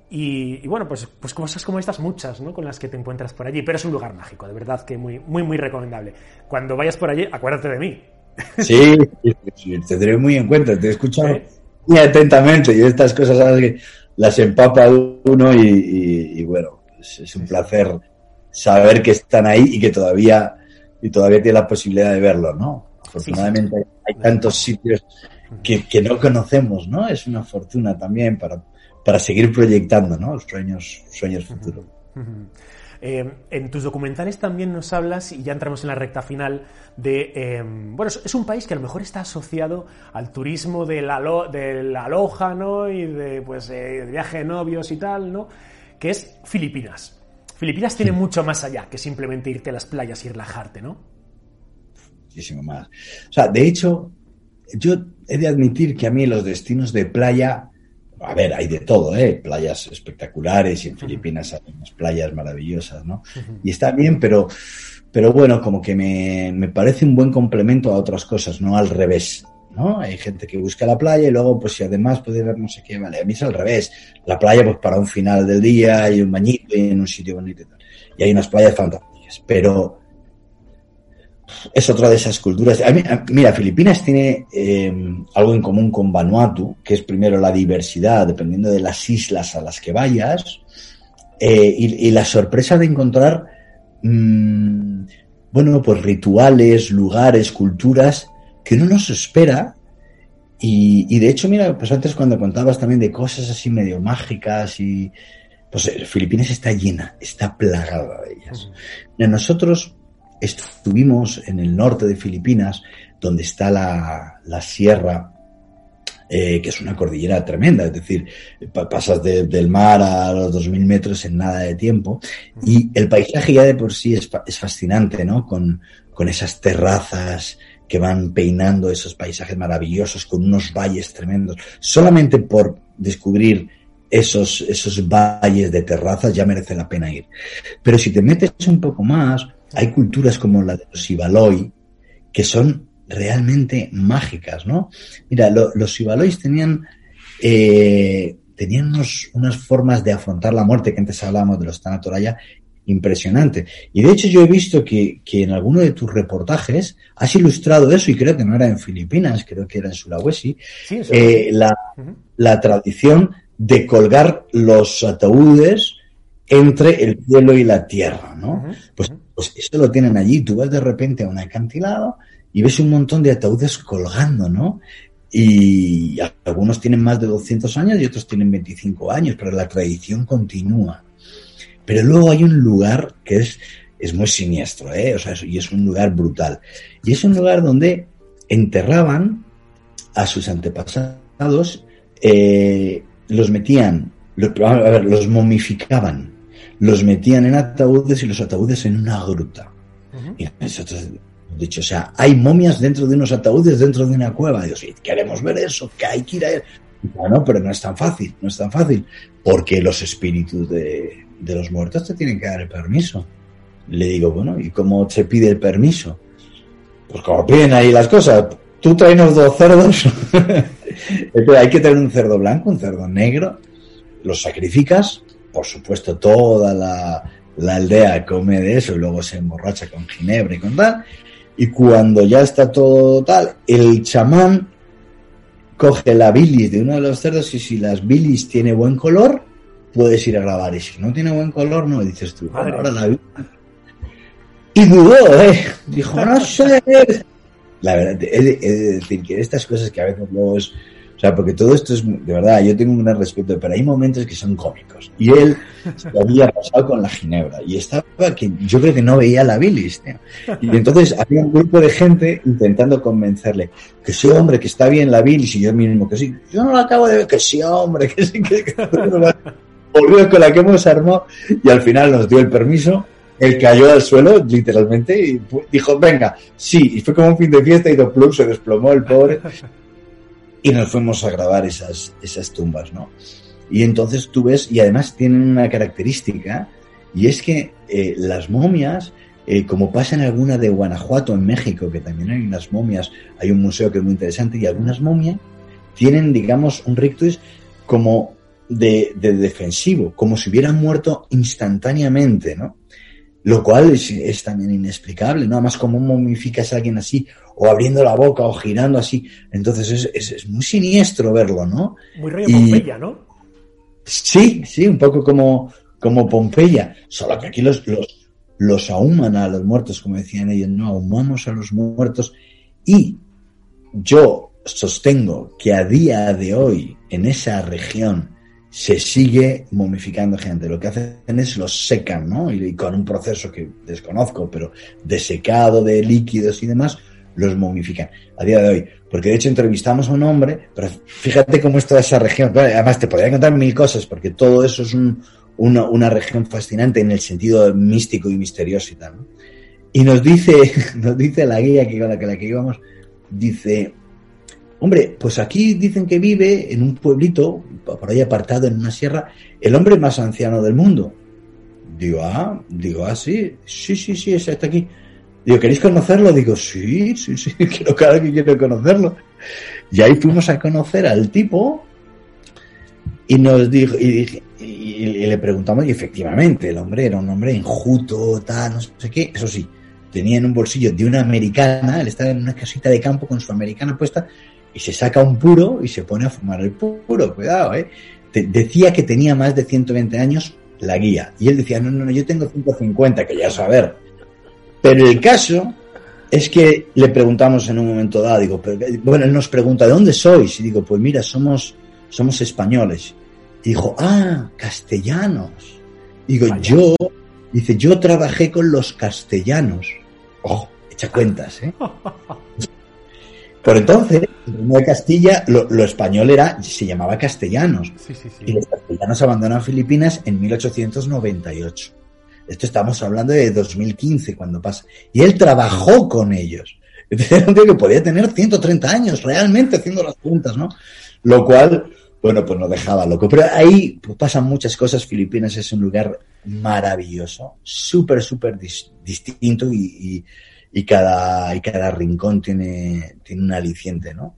Y, y, bueno, pues, pues cosas como estas muchas, ¿no? Con las que te encuentras por allí. Pero es un lugar mágico, de verdad que muy, muy, muy recomendable. Cuando vayas por allí, acuérdate de mí.
Sí, sí te tendré muy en cuenta, te he escuchado ¿Eh? muy atentamente y estas cosas ¿sabes? que las empapa uno y, y, y bueno, es, es, un placer saber que están ahí y que todavía, y todavía tiene la posibilidad de verlo, ¿no? Afortunadamente sí, sí. hay tantos sitios que, que, no conocemos, ¿no? Es una fortuna también para, para seguir proyectando, ¿no? Los sueños, sueños futuros. Uh -huh.
Eh, en tus documentales también nos hablas, y ya entramos en la recta final, de. Eh, bueno, es un país que a lo mejor está asociado al turismo de la, de la aloja, ¿no? Y de, pues, eh, de viaje de novios y tal, ¿no? Que es Filipinas. Filipinas tiene mucho más allá que simplemente irte a las playas y relajarte, ¿no?
Muchísimo más. O sea, de hecho, yo he de admitir que a mí los destinos de playa a ver, hay de todo, ¿eh? Playas espectaculares y en Filipinas hay unas playas maravillosas, ¿no? Y está bien, pero, pero bueno, como que me, me, parece un buen complemento a otras cosas, no al revés, ¿no? Hay gente que busca la playa y luego, pues si además puede ver no sé qué, vale, a mí es al revés. La playa, pues para un final del día y un bañito y en un sitio bonito y tal. Y hay unas playas fantásticas, pero es otra de esas culturas. Mira, Filipinas tiene eh, algo en común con Vanuatu, que es primero la diversidad, dependiendo de las islas a las que vayas, eh, y, y, la sorpresa de encontrar, mmm, bueno, pues rituales, lugares, culturas que uno no se espera. Y, y, de hecho, mira, pues antes cuando contabas también de cosas así medio mágicas y... Pues Filipinas está llena, está plagada de ellas. Mira, nosotros estuvimos en el norte de Filipinas, donde está la, la sierra, eh, que es una cordillera tremenda, es decir, pasas de, del mar a los 2.000 metros en nada de tiempo, y el paisaje ya de por sí es, es fascinante, ¿no? Con, con esas terrazas que van peinando esos paisajes maravillosos, con unos valles tremendos, solamente por descubrir esos, esos valles de terrazas ya merece la pena ir. Pero si te metes un poco más, hay culturas como la de los Ibaloi, que son realmente mágicas, ¿no? Mira, los Ibalois tenían, eh, tenían unas formas de afrontar la muerte, que antes hablábamos de los Tanatoraya, impresionante. Y de hecho yo he visto que, que, en alguno de tus reportajes has ilustrado eso, y creo que no era en Filipinas, creo que era en Sulawesi, eh, la, la tradición de colgar los ataúdes entre el cielo y la tierra, ¿no? pues, pues, eso lo tienen allí. Tú vas de repente a un acantilado y ves un montón de ataúdes colgando, ¿no? Y algunos tienen más de 200 años y otros tienen 25 años, pero la tradición continúa. Pero luego hay un lugar que es, es muy siniestro, ¿eh? O sea, y es un lugar brutal. Y es un lugar donde enterraban a sus antepasados eh, los metían, a ver, los momificaban, los metían en ataúdes y los ataúdes en una gruta. Y nosotros, dicho, o sea, hay momias dentro de unos ataúdes, dentro de una cueva. Dios, queremos ver eso, que hay que ir a... No, pero no es tan fácil, no es tan fácil, porque los espíritus de, de los muertos te tienen que dar el permiso. Le digo, bueno, ¿y cómo se pide el permiso? Pues como piden ahí las cosas, tú traenos dos cerdos hay que tener un cerdo blanco, un cerdo negro, los sacrificas, por supuesto toda la, aldea come de eso y luego se emborracha con ginebra y con tal, y cuando ya está todo tal, el chamán coge la bilis de uno de los cerdos y si las bilis tiene buen color, puedes ir a grabar. Y si no tiene buen color, no, dices tú, ahora la Y dudó, ¿eh? Dijo, no sé. La verdad, es decir que estas cosas que a veces luego es o sea, porque todo esto es, de verdad, yo tengo un gran respeto, pero hay momentos que son cómicos. Y él se había pasado con la ginebra y estaba que yo creo que no veía la bilis, Y entonces había un grupo de gente intentando convencerle que sí, hombre, que está bien la bilis y yo mismo que sí. Yo no lo acabo de ver, que sí, hombre, que sí, que, volvió con la que hemos armado y al final nos dio el permiso él cayó al suelo, literalmente, y dijo, venga, sí, y fue como un fin de fiesta y dos plus se desplomó el pobre y nos fuimos a grabar esas, esas tumbas, ¿no? Y entonces tú ves, y además tienen una característica, y es que eh, las momias, eh, como pasa en alguna de Guanajuato, en México, que también hay unas momias, hay un museo que es muy interesante, y algunas momias tienen, digamos, un rictus como de, de defensivo, como si hubieran muerto instantáneamente, ¿no? Lo cual es, es también inexplicable, ¿no? Además, como momificas a alguien así, o abriendo la boca o girando así. Entonces es, es, muy siniestro verlo, ¿no?
Muy rollo Pompeya, ¿no?
Sí, sí, un poco como, como Pompeya. Solo que aquí los, los, los ahuman a los muertos, como decían ellos, no, ahumamos a los muertos. Y yo sostengo que a día de hoy, en esa región, se sigue momificando gente. Lo que hacen es los secan, ¿no? Y, con un proceso que desconozco, pero de secado de líquidos y demás, los momifican a día de hoy. Porque de hecho entrevistamos a un hombre, pero fíjate cómo es toda esa región. Además te podría contar mil cosas, porque todo eso es una, región fascinante en el sentido místico y misterioso y tal. Y nos dice, nos dice la guía que con la que, la que íbamos, dice, hombre, pues aquí dicen que vive en un pueblito, por ahí apartado en una sierra, el hombre más anciano del mundo. Digo, ah, digo, ah, sí, sí, sí, sí, está aquí. Digo, ¿queréis conocerlo? Digo, sí, sí, sí, quiero, claro que quiero conocerlo. Y ahí fuimos a conocer al tipo y nos dijo, y, le preguntamos, y efectivamente, el hombre era un hombre enjuto, tal, no sé qué, eso sí, tenía en un bolsillo de una americana, él estaba en una casita de campo con su americana puesta, y se saca un puro y se pone a fumar el puro, cuidado, ¿eh? decía que tenía más de 120 años la guía, y él decía, no, no, no, yo tengo 150, que ya saber, pero el caso es que le preguntamos en un momento dado, digo, bueno, él nos pregunta, ¿de dónde sois? Y digo, pues mira, somos, somos españoles. Y dijo, ah, castellanos. Digo, yo, dice, yo trabajé con los castellanos. Oh, echa cuentas, ¿eh? Por entonces, en de Castilla, lo, español era, se llamaba castellanos. Y los castellanos abandonan Filipinas en 1898. Esto estamos hablando de 2015 cuando pasa. Y él trabajó con ellos. Era un tío que podía tener 130 años realmente haciendo las puntas, ¿no? Lo cual, bueno, pues nos dejaba loco. Pero ahí pues, pasan muchas cosas. Filipinas es un lugar maravilloso, súper, súper distinto y, y, cada, y cada rincón tiene, tiene un aliciente, ¿no?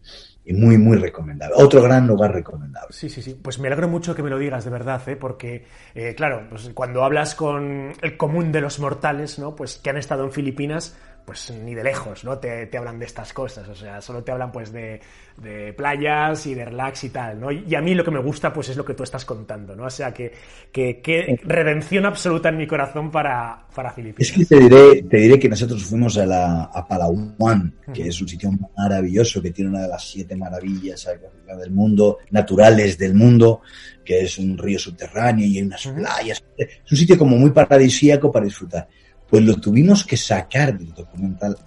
y muy, muy recomendable. Otro gran lugar recomendable.
Sí, sí, sí. Pues me alegro mucho que me lo digas, de verdad, ¿eh? porque, eh, claro, pues cuando hablas con el común de los mortales, ¿no? Pues que han estado en Filipinas, pues ni de lejos, ¿no? Te, te, hablan de estas cosas, o sea, solo te hablan pues de, de, playas y de relax y tal, ¿no? Y a mí lo que me gusta pues es lo que tú estás contando, ¿no? O sea, que, que, redención absoluta en mi corazón para, para Filipinas.
Es que te diré, te diré que nosotros fuimos a, la, a Palawan, que es un sitio maravilloso, que tiene una de las siete maravillas del mundo, naturales del mundo, que es un río subterráneo y hay unas playas. Es un sitio como muy paradisíaco para disfrutar pues lo tuvimos que sacar del documental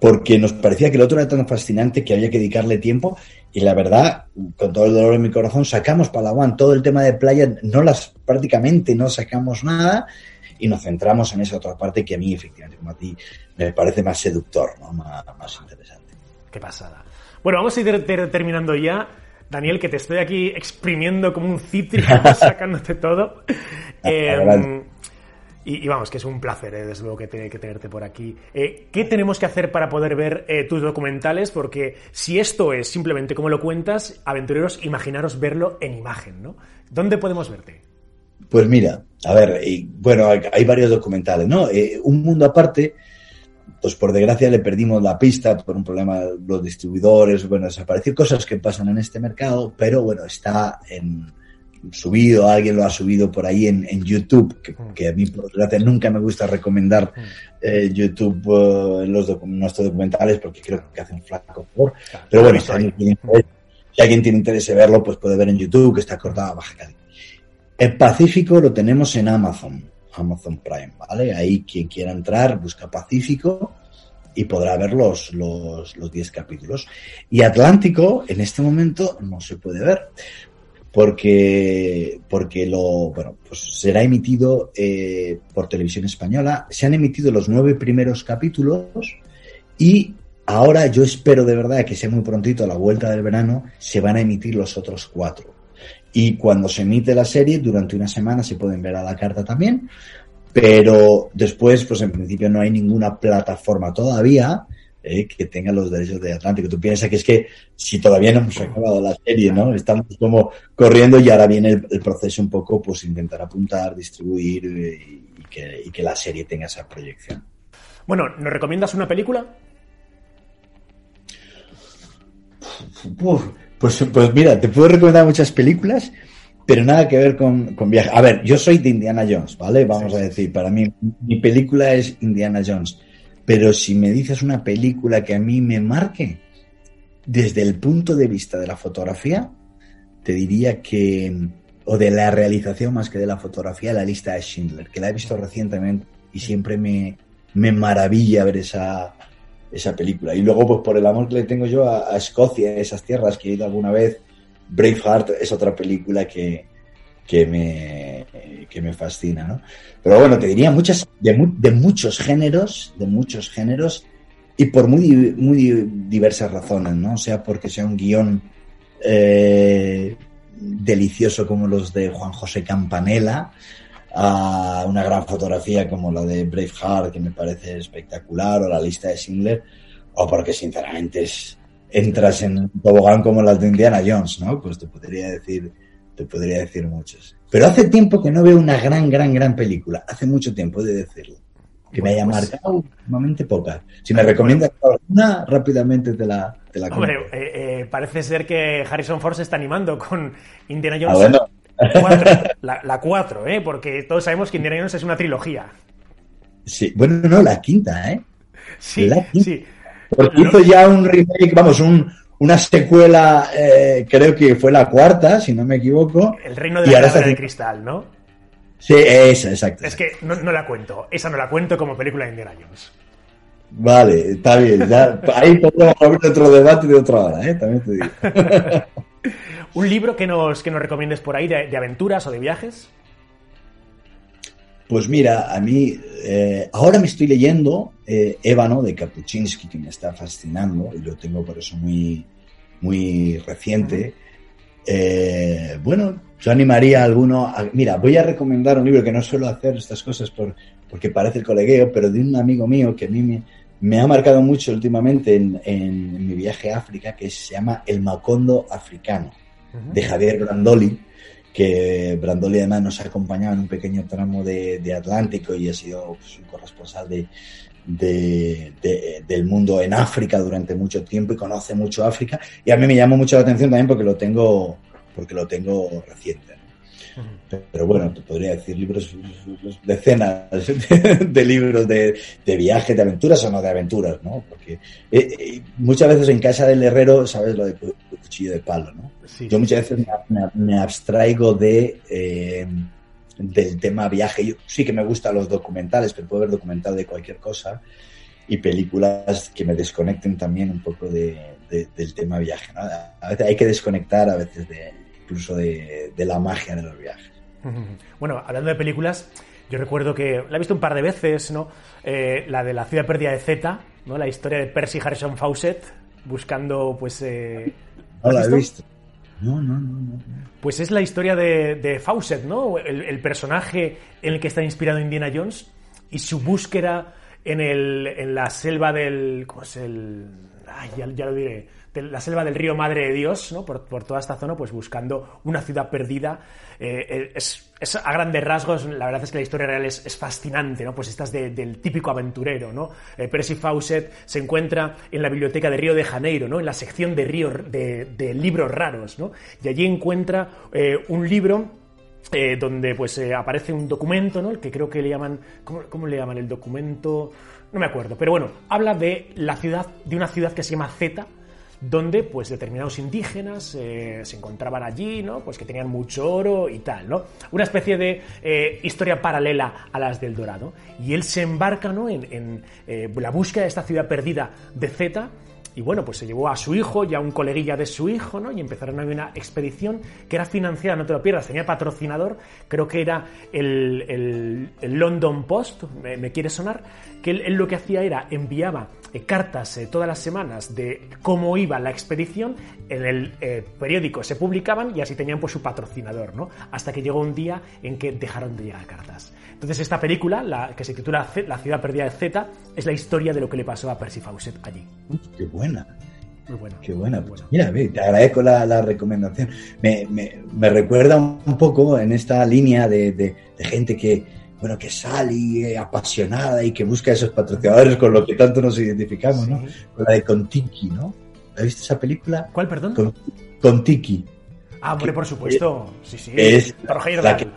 porque nos parecía que el otro era tan fascinante que había que dedicarle tiempo y la verdad, con todo el dolor en mi corazón, sacamos Palawan, todo el tema de playa, no las prácticamente no sacamos nada y nos centramos en esa otra parte que a mí, efectivamente, como a ti, me parece más seductor, ¿no? más, interesante.
Qué pasada. Bueno, vamos a ir terminando ya. Daniel, que te estoy aquí exprimiendo como un cítrico, sacándote todo. Eh, y, vamos, que es un placer, eh, desde luego, que, que tenerte por aquí. Eh, ¿Qué tenemos que hacer para poder ver eh, tus documentales? Porque si esto es simplemente como lo cuentas, aventureros, imaginaros verlo en imagen, ¿no? ¿Dónde podemos verte?
Pues mira, a ver, bueno, hay, varios documentales, ¿no? un mundo aparte, pues por desgracia le perdimos la pista por un problema los distribuidores, bueno, desaparecer cosas que pasan en este mercado, pero bueno, está en subido, alguien lo ha subido por ahí en, YouTube, que, a mí por desgracia nunca me gusta recomendar eh, YouTube en eh, los nuestros documentales porque creo que hacen flaco por. Pero bueno, si alguien, tiene interés, si alguien tiene interés en verlo, pues puede ver en YouTube que está cortado a baja calidad. El Pacífico lo tenemos en Amazon, Amazon Prime, ¿vale? Ahí quien quiera entrar busca Pacífico y podrá ver los, los, los 10 capítulos. Y Atlántico en este momento no se puede ver porque, porque lo, bueno, pues será emitido eh, por televisión española. Se han emitido los nueve primeros capítulos y ahora yo espero de verdad que sea muy prontito, a la vuelta del verano, se van a emitir los otros cuatro. Y cuando se emite la serie, durante una semana se pueden ver a la carta también, pero después, pues en principio no hay ninguna plataforma todavía eh, que tenga los derechos de Atlántico. Tú piensas que es que si todavía no hemos acabado la serie, ¿no? Estamos como corriendo y ahora viene el, proceso un poco, pues intentar apuntar, distribuir eh, y, que, y que la serie tenga esa proyección.
Bueno, ¿nos recomiendas una película?
pues, pues mira, te puedo recomendar muchas películas, pero nada que ver con, con viaje. A ver, yo soy de Indiana Jones, ¿vale? Vamos a decir, para mí mi película es Indiana Jones. Pero si me dices una película que a mí me marque, desde el punto de vista de la fotografía, te diría que, o de la realización más que de la fotografía, la lista de Schindler, que la he visto recientemente y siempre me, me maravilla ver esa, esa película. Y luego, pues por el amor que le tengo yo a, a Escocia, a esas tierras que he ido alguna vez, Braveheart es otra película que, que me, que me fascina, ¿no? Pero bueno, te diría muchas, de, de muchos géneros, de muchos géneros, y por muy, muy diversas razones, ¿no? Sea, porque sea un guion eh, delicioso como los de Juan José Campanella, a una gran fotografía como la de Braveheart, que me parece espectacular, o la lista de Schindler, o porque sinceramente es, entras en un tobogán como las de Indiana Jones, ¿no? Pues te podría decir te podría decir muchos. Pero hace tiempo que no veo una gran, gran, gran película. Hace mucho tiempo, he de decirlo. Que me haya pues marcado últimamente pocas. Si me recomiendas alguna, rápidamente te la, te la
Hombre, eh, eh, parece ser que Harrison Ford se está animando con Indiana ah, Jones. Ah, bueno. la 4, ¿eh? porque todos sabemos que Indiana Jones es una trilogía.
Sí, bueno, no, la quinta, ¿eh?
Sí, sí.
Porque hizo ya un remake, vamos, un, una secuela, eh, creo que fue la cuarta, si no me equivoco.
El reino de la de cristal, ¿no?
Sí, esa, exacto.
Es que no, la cuento, esa no la cuento como película de Indiana Jones.
Vale, está bien. ahí podemos abrir otro debate de otra hora, ¿eh? También te digo.
¿Un libro que nos, que nos recomiendes por ahí de, aventuras o de viajes?
Pues mira, a mí eh, ahora me estoy leyendo eh, Ébano de Kapuczynski, que me está fascinando y lo tengo por eso muy, muy reciente. Eh, bueno, yo animaría a alguno. A, mira, voy a recomendar un libro que no suelo hacer estas cosas por, porque parece el colegueo, pero de un amigo mío que a mí me, me ha marcado mucho últimamente en, en, mi viaje a África, que se llama El Macondo Africano, uh -huh. de Javier Brandoli, que Brandoli además nos ha acompañado en un pequeño tramo de, de Atlántico y ha sido pues, un corresponsal de, de, de, del mundo en África durante mucho tiempo y conoce mucho África. Y a mí me llamó mucho la atención también porque lo tengo, porque lo tengo reciente. Pero bueno, te podría decir libros, decenas de, de libros de, de, viaje, de aventuras o no de aventuras, ¿no? Porque eh, eh, muchas veces en casa del herrero, sabes lo de cuchillo de palo, ¿no? Sí. Yo muchas veces me, me, me abstraigo de eh, del tema viaje. Yo sí que me gustan los documentales, pero puedo ver documental de cualquier cosa y películas que me desconecten también un poco de, de, del tema viaje. ¿no? A veces hay que desconectar a veces de incluso de, de, la magia de los viajes.
Bueno, hablando de películas, yo recuerdo que la he visto un par de veces, ¿no? Eh, la de la ciudad perdida de Z, ¿no? La historia de Percy Harrison Fawcett buscando, pues... Eh,
no la he visto. No, no, no, no.
Pues es la historia de, de Fawcett, ¿no? El, personaje en el que está inspirado Indiana Jones y su búsqueda en, el, en la selva del... ¿Cómo es el...? Ay, ya, ya lo diré la selva del río Madre de Dios, ¿no? por, por toda esta zona, pues buscando una ciudad perdida. Eh, es, es, a grandes rasgos, la verdad es que la historia real es, es fascinante, ¿no? Pues estás de, del típico aventurero, ¿no? Eh, Percy Fawcett se encuentra en la biblioteca de Río de Janeiro, ¿no? En la sección de, río, de, de libros raros, ¿no? Y allí encuentra eh, un libro eh, donde pues eh, aparece un documento, ¿no? El que creo que le llaman, ¿cómo, ¿cómo, le llaman el documento? No me acuerdo, pero bueno, habla de la ciudad, de una ciudad que se llama Z, donde pues determinados indígenas eh, se encontraban allí, ¿no? Pues que tenían mucho oro y tal, ¿no? Una especie de eh, historia paralela a las del Dorado. Y él se embarca, ¿no? En, en eh, la búsqueda de esta ciudad perdida de Zeta. Y bueno, pues se llevó a su hijo y a un coleguilla de su hijo, ¿no? Y empezaron a una expedición que era financiada, no te lo pierdas, tenía patrocinador, creo que era el, el, el London Post, me, me, quiere sonar, que él, él, lo que hacía era enviaba eh, cartas eh, todas las semanas de cómo iba la expedición, en el eh, periódico se publicaban y así tenían pues su patrocinador, ¿no? Hasta que llegó un día en que dejaron de llegar cartas. Entonces esta película, la, que se titula La ciudad perdida de Z, es la historia de lo que le pasó a Percy Fawcett allí.
Qué buena. Muy buena. Qué buena. Pues mira, te agradezco la, la recomendación. Me, me, me, recuerda un poco en esta línea de, de, de gente que, bueno, que sale apasionada y que busca esos patrocinadores con lo que tanto nos identificamos, sí. ¿no? Con la de Contiki, ¿no? ¿Has visto esa película?
¿Cuál, perdón?
Con, Contiki.
Ah, hombre, por supuesto.
Sí, sí. Es la que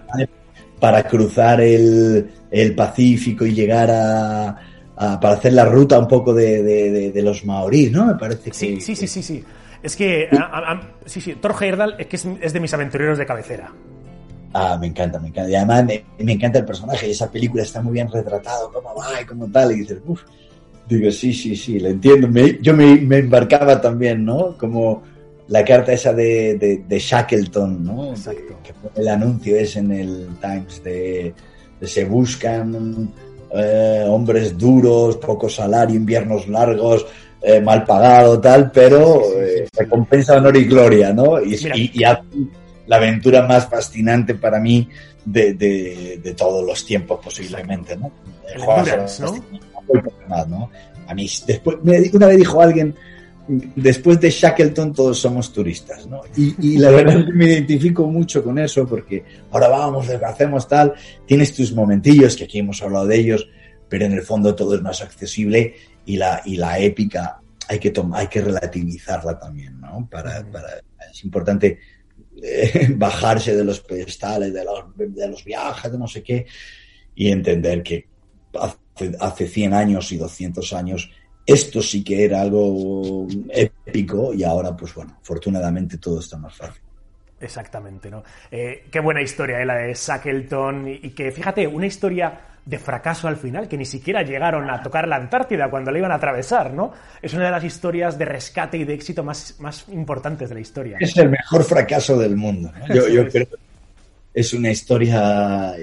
para cruzar el, el Pacífico y llegar a, a, para hacer la ruta un poco de, de, de, de los maoríes, ¿no? Me parece que...
Sí, sí, sí, sí, sí. Es que, a, a, sí, sí, Thor Heyerdahl es que es, es, de mis aventureros de cabecera.
Ah, me encanta, me encanta. Y además me, me encanta el personaje y esa película está muy bien retratado, cómo va y cómo tal. Y dices, uff, digo, sí, sí, sí, lo entiendo. Me, yo me, me, embarcaba también, ¿no? Como la carta esa de, de, de Shackleton, ¿no?
Exacto.
Que el anuncio es en el Times de, de se buscan eh, hombres duros, poco salario, inviernos largos, eh, mal pagado, tal, pero eh, recompensa, honor y gloria, ¿no? Y, y, y la aventura más fascinante para mí de, de, de todos los tiempos posiblemente, ¿no?
Honduras, ¿no?
Más, ¿no? A mí, después, una vez dijo alguien, después de Shackleton todos somos turistas, ¿no? Y, y la verdad es que me identifico mucho con eso porque ahora vamos, hacemos tal, tienes tus momentillos, que aquí hemos hablado de ellos, pero en el fondo todo es más accesible y la, y la épica hay que, hay que relativizarla también, ¿no? Para, para, es importante eh, bajarse de los pedestales, de los, de los viajes, de no sé qué, y entender que hace, hace 100 años y 200 años esto sí que era algo épico y ahora, pues bueno, afortunadamente todo está más fácil.
Exactamente, ¿no? Eh, qué buena historia, ¿eh? la de Shackleton, y, y, que fíjate, una historia de fracaso al final, que ni siquiera llegaron a tocar la Antártida cuando la iban a atravesar, ¿no? Es una de las historias de rescate y de éxito más, más importantes de la historia.
Es el mejor fracaso del mundo. ¿no? Yo, yo creo es una historia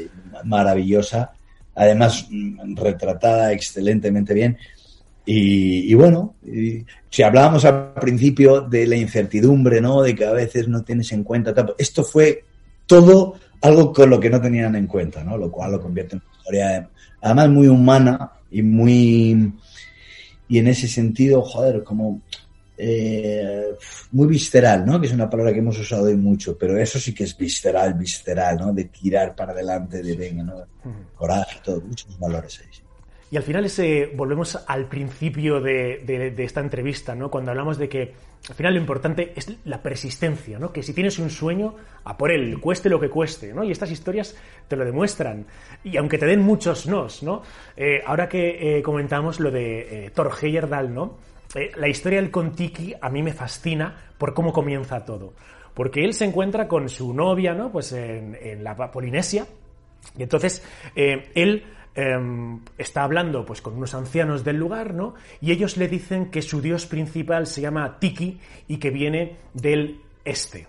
maravillosa, además retratada excelentemente bien Y, y bueno, y si hablábamos al principio de la incertidumbre, ¿no? De que a veces no tienes en cuenta. tal, Esto fue todo algo con lo que no tenían en cuenta, ¿no? Lo cual lo convierte en una historia, además, muy humana y muy. Y en ese sentido, joder, como. eh, muy visceral, ¿no? Que es una palabra que hemos usado hoy mucho, pero eso sí que es visceral, visceral, ¿no? De tirar para adelante, de venga, ¿no? Coraje, todo, muchos valores ahí.
Y al final ese, volvemos al principio de, de- esta entrevista, ¿no? Cuando hablamos de que al final lo importante es la persistencia, ¿no? Que si tienes un sueño, a por él, cueste lo que cueste, ¿no? Y estas historias te lo demuestran. Y aunque te den muchos nos, ¿no? Eh, ahora que eh, comentamos lo de eh, Thor Heyerdahl, ¿no? Eh, la historia del Kontiki a mí me fascina por cómo comienza todo. Porque él se encuentra con su novia, ¿no? Pues en, la Polinesia, y entonces él eh, está hablando pues con unos ancianos del lugar, ¿no? Y ellos le dicen que su dios principal se llama Tiki y que viene del este.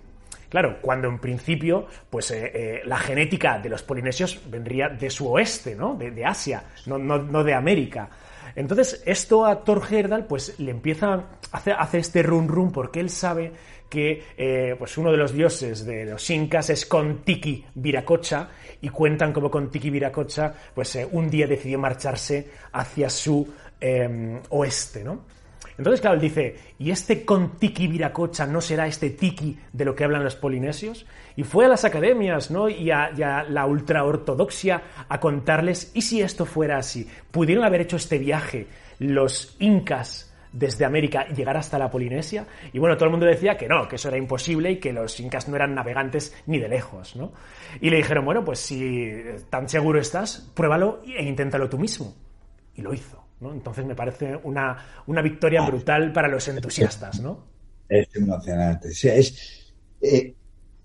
Claro, cuando en principio, pues eh, eh, la genética de los polinesios vendría de su oeste, ¿no? De, Asia, no, no- no de América. Entonces, esto a Thor Heyerdahl, pues le empieza a hacer este run run porque él sabe que eh, pues uno de los dioses de los incas es Kontiki Viracocha y cuentan como Kontiki Viracocha pues eh, un día decidió marcharse hacia su eh, oeste, ¿no? Entonces, claro, él dice, ¿y este Kontiki Viracocha no será este tiki de lo que hablan los polinesios? Y fue a las academias, ¿no? Y a, y a la ultraortodoxia a contarles, ¿y si esto fuera así? ¿Pudieron haber hecho este viaje los incas desde América llegar hasta la Polinesia? Y bueno, todo el mundo decía que no, que eso era imposible y que los incas no eran navegantes ni de lejos, ¿no? Y le dijeron, bueno, pues si tan seguro estás, pruébalo e inténtalo tú mismo. Y lo hizo, ¿no? Entonces me parece una, una victoria brutal para los entusiastas, ¿no?
Es emocionante. Es, eh,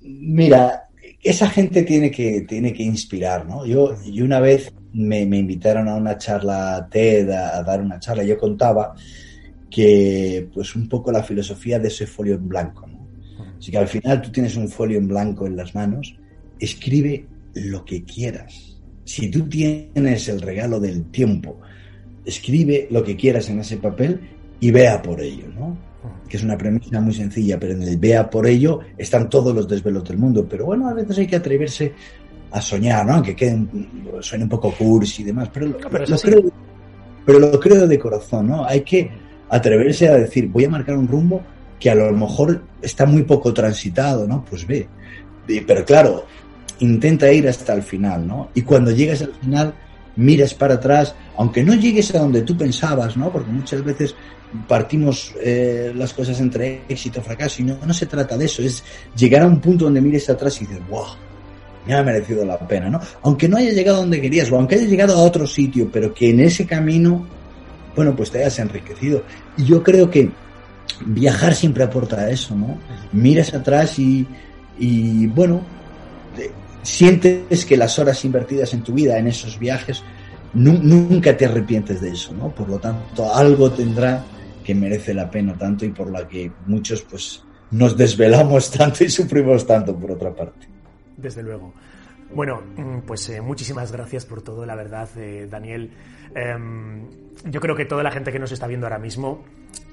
mira, esa gente tiene que, tiene que inspirar, ¿no? Yo, y una vez me, me invitaron a una charla TED, a, a dar una charla, yo contaba que, pues, un poco la filosofía de ese folio en blanco, ¿no? Así que al final tú tienes un folio en blanco en las manos, escribe lo que quieras. Si tú tienes el regalo del tiempo, escribe lo que quieras en ese papel y vea por ello, ¿no? que es una premisa muy sencilla, pero en el vea por ello están todos los desvelos del mundo. Pero bueno, a veces hay que atreverse a soñar, ¿no? Aunque quede un- suene un poco cursi y demás, pero, lo,
No, pero
lo creo, pero lo creo de corazón, ¿no? Hay que atreverse a decir, voy a marcar un rumbo que a lo mejor está muy poco transitado, ¿no? Pues ve. Pero claro, intenta ir hasta el final, ¿no? Y cuando llegas al final, miras para atrás, aunque no llegues a donde tú pensabas, ¿no? Porque muchas veces partimos eh, las cosas entre éxito fracaso y no, no se trata de eso, es llegar a un punto donde mires atrás y dices, wow, me ha merecido la pena, ¿no? Aunque no haya llegado donde querías o aunque haya llegado a otro sitio, pero que en ese camino, bueno, pues te hayas enriquecido. Yo creo que viajar siempre aporta eso, ¿no? Miras atrás y, y bueno, te- sientes que las horas invertidas en tu vida, en esos viajes, nu- nunca te arrepientes de eso, ¿no? Por lo tanto, algo tendrá que merece la pena tanto y por la que muchos, pues, nos desvelamos tanto y sufrimos tanto, por otra parte.
Desde luego. Bueno, mm, pues eh, muchísimas gracias por todo, la verdad, eh, Daniel. Em, yo creo que toda la gente que nos está viendo ahora mismo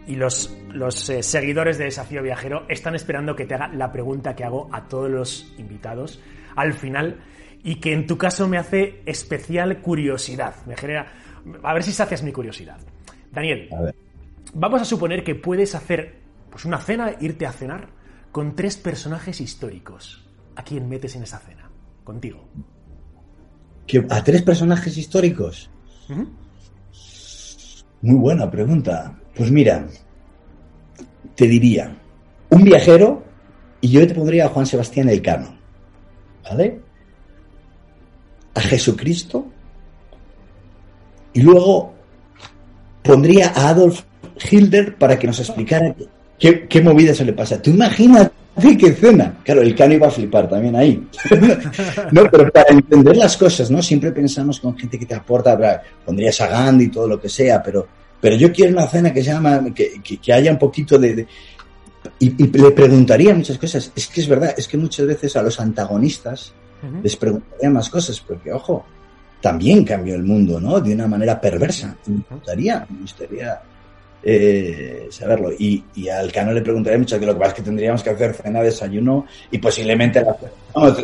y los, los eh, seguidores de Desafío Viajero están esperando que te haga la pregunta que hago a todos los invitados al final y que en tu caso me hace especial curiosidad. Me genera. A ver si sacias mi curiosidad. Daniel,
A
vamos a suponer que puedes hacer pues una cena, irte a cenar con tres personajes históricos. ¿A quién metes en esa cena? Contigo.
¿Que ¿A tres personajes históricos? Muy buena pregunta. Pues mira, te diría, un viajero y yo te pondría a Juan Sebastián Elcano, ¿vale? A Jesucristo y luego pondría a Adolf Hitler para que nos explicara qué, qué movida se le pasa. Tú imagínate qué cena. Claro, el cano iba a flipar también ahí. no, pero para entender las cosas, ¿no? Siempre pensamos con gente que te aporta, pondrías a Gandhi y todo lo que sea, pero, pero yo quiero una cena que se llama, que, que- que haya un poquito de... de- y, y le preguntaría muchas cosas. Es que es verdad, es que muchas veces a los antagonistas les preguntaría más cosas, porque ojo, también cambió el mundo, ¿no? De una manera perversa. Me gustaría, me gustaría eh, saberlo. Y, y, al Cano le preguntaré mucho, que lo que pasa es que tendríamos que hacer cena, desayuno y posiblemente la,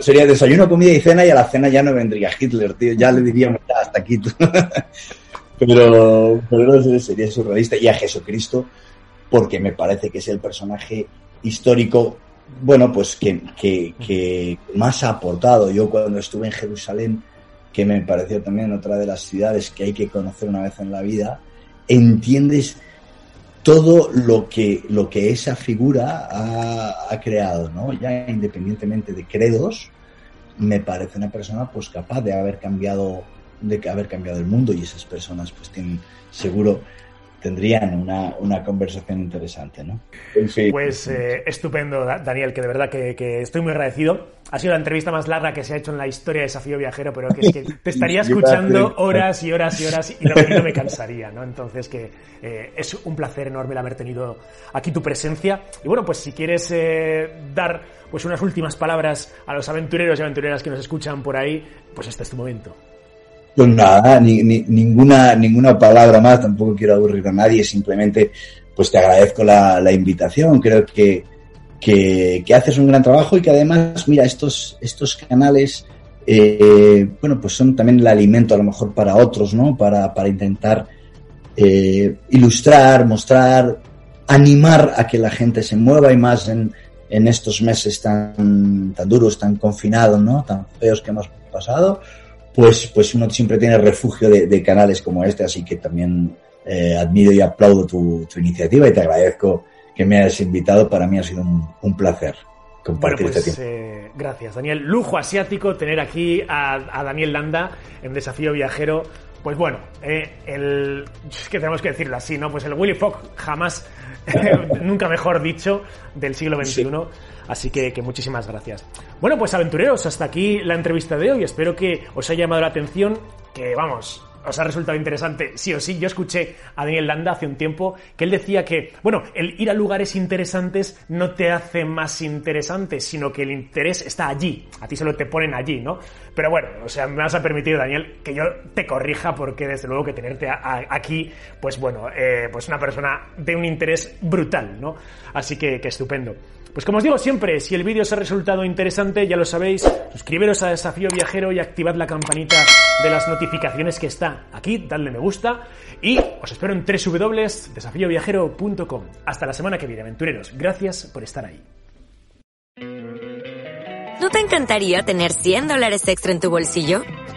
sería desayuno, comida y cena y a la cena ya no vendría Hitler, tío, ya le diríamos hasta aquí. pero, pero no sería surrealista. Y a Jesucristo, porque me parece que es el personaje histórico, bueno, pues que, que, que más ha aportado. Yo cuando estuve en Jerusalén, que me pareció también otra de las ciudades que hay que conocer una vez en la vida, entiendes todo lo que, lo que esa figura ha, creado, ¿no? Ya independientemente de credos, me parece una persona pues capaz de haber cambiado, de haber cambiado el mundo y esas personas pues tienen seguro tendrían una, una conversación interesante, ¿no?
Pues eh, estupendo, Daniel, que de verdad que, que, estoy muy agradecido. Ha sido la entrevista más larga que se ha hecho en la historia de Desafío Viajero, pero que es que te estaría escuchando horas y horas y horas y no, y no me cansaría, ¿no? Entonces que eh, es un placer enorme el haber tenido aquí tu presencia. Y bueno, pues si quieres eh, dar pues unas últimas palabras a los aventureros y aventureras que nos escuchan por ahí, pues este es tu momento.
Pues nada, ni, ni, ninguna, ninguna palabra más, tampoco quiero aburrir a nadie, simplemente pues te agradezco la, la invitación, creo que, que, que, haces un gran trabajo y que además, mira, estos, estos canales, eh, bueno, pues son también el alimento a lo mejor para otros, ¿no? Para, para intentar eh, ilustrar, mostrar, animar a que la gente se mueva y más en, en estos meses tan, tan duros, tan confinados, ¿no? Tan feos que hemos pasado pues, pues uno siempre tiene refugio de, de canales como este, así que también eh, admiro y aplaudo tu, tu, iniciativa y te agradezco que me hayas invitado. Para mí ha sido un, un placer compartir
bueno, pues,
este tiempo.
Eh, gracias, Daniel. Lujo asiático tener aquí a, a Daniel Landa en Desafío Viajero. Pues bueno, eh, el, es que tenemos que decirlo así, ¿no? Pues el Willy Fogg jamás, nunca mejor dicho, del siglo XXI. Sí. Así que, que, muchísimas gracias. Bueno, pues aventureros, hasta aquí la entrevista de hoy. Espero que os haya llamado la atención, que vamos, os ha resultado interesante, sí o sí. Yo escuché a Daniel Landa hace un tiempo que él decía que, bueno, el ir a lugares interesantes no te hace más interesante, sino que el interés está allí. A ti solo te ponen allí, ¿no? Pero bueno, o sea, me vas a permitir, Daniel, que yo te corrija porque desde luego que tenerte aquí, pues bueno, eh, pues una persona de un interés brutal, ¿no? Así que, que estupendo. Pues como os digo siempre, si el vídeo os ha resultado interesante, ya lo sabéis, suscribiros a Desafío Viajero y activad la campanita de las notificaciones que está aquí, dadle me gusta y os espero en www.desafioviajero.com. Hasta la semana que viene, aventureros. Gracias por estar ahí.
¿No te encantaría tener 100 dólares extra en tu bolsillo?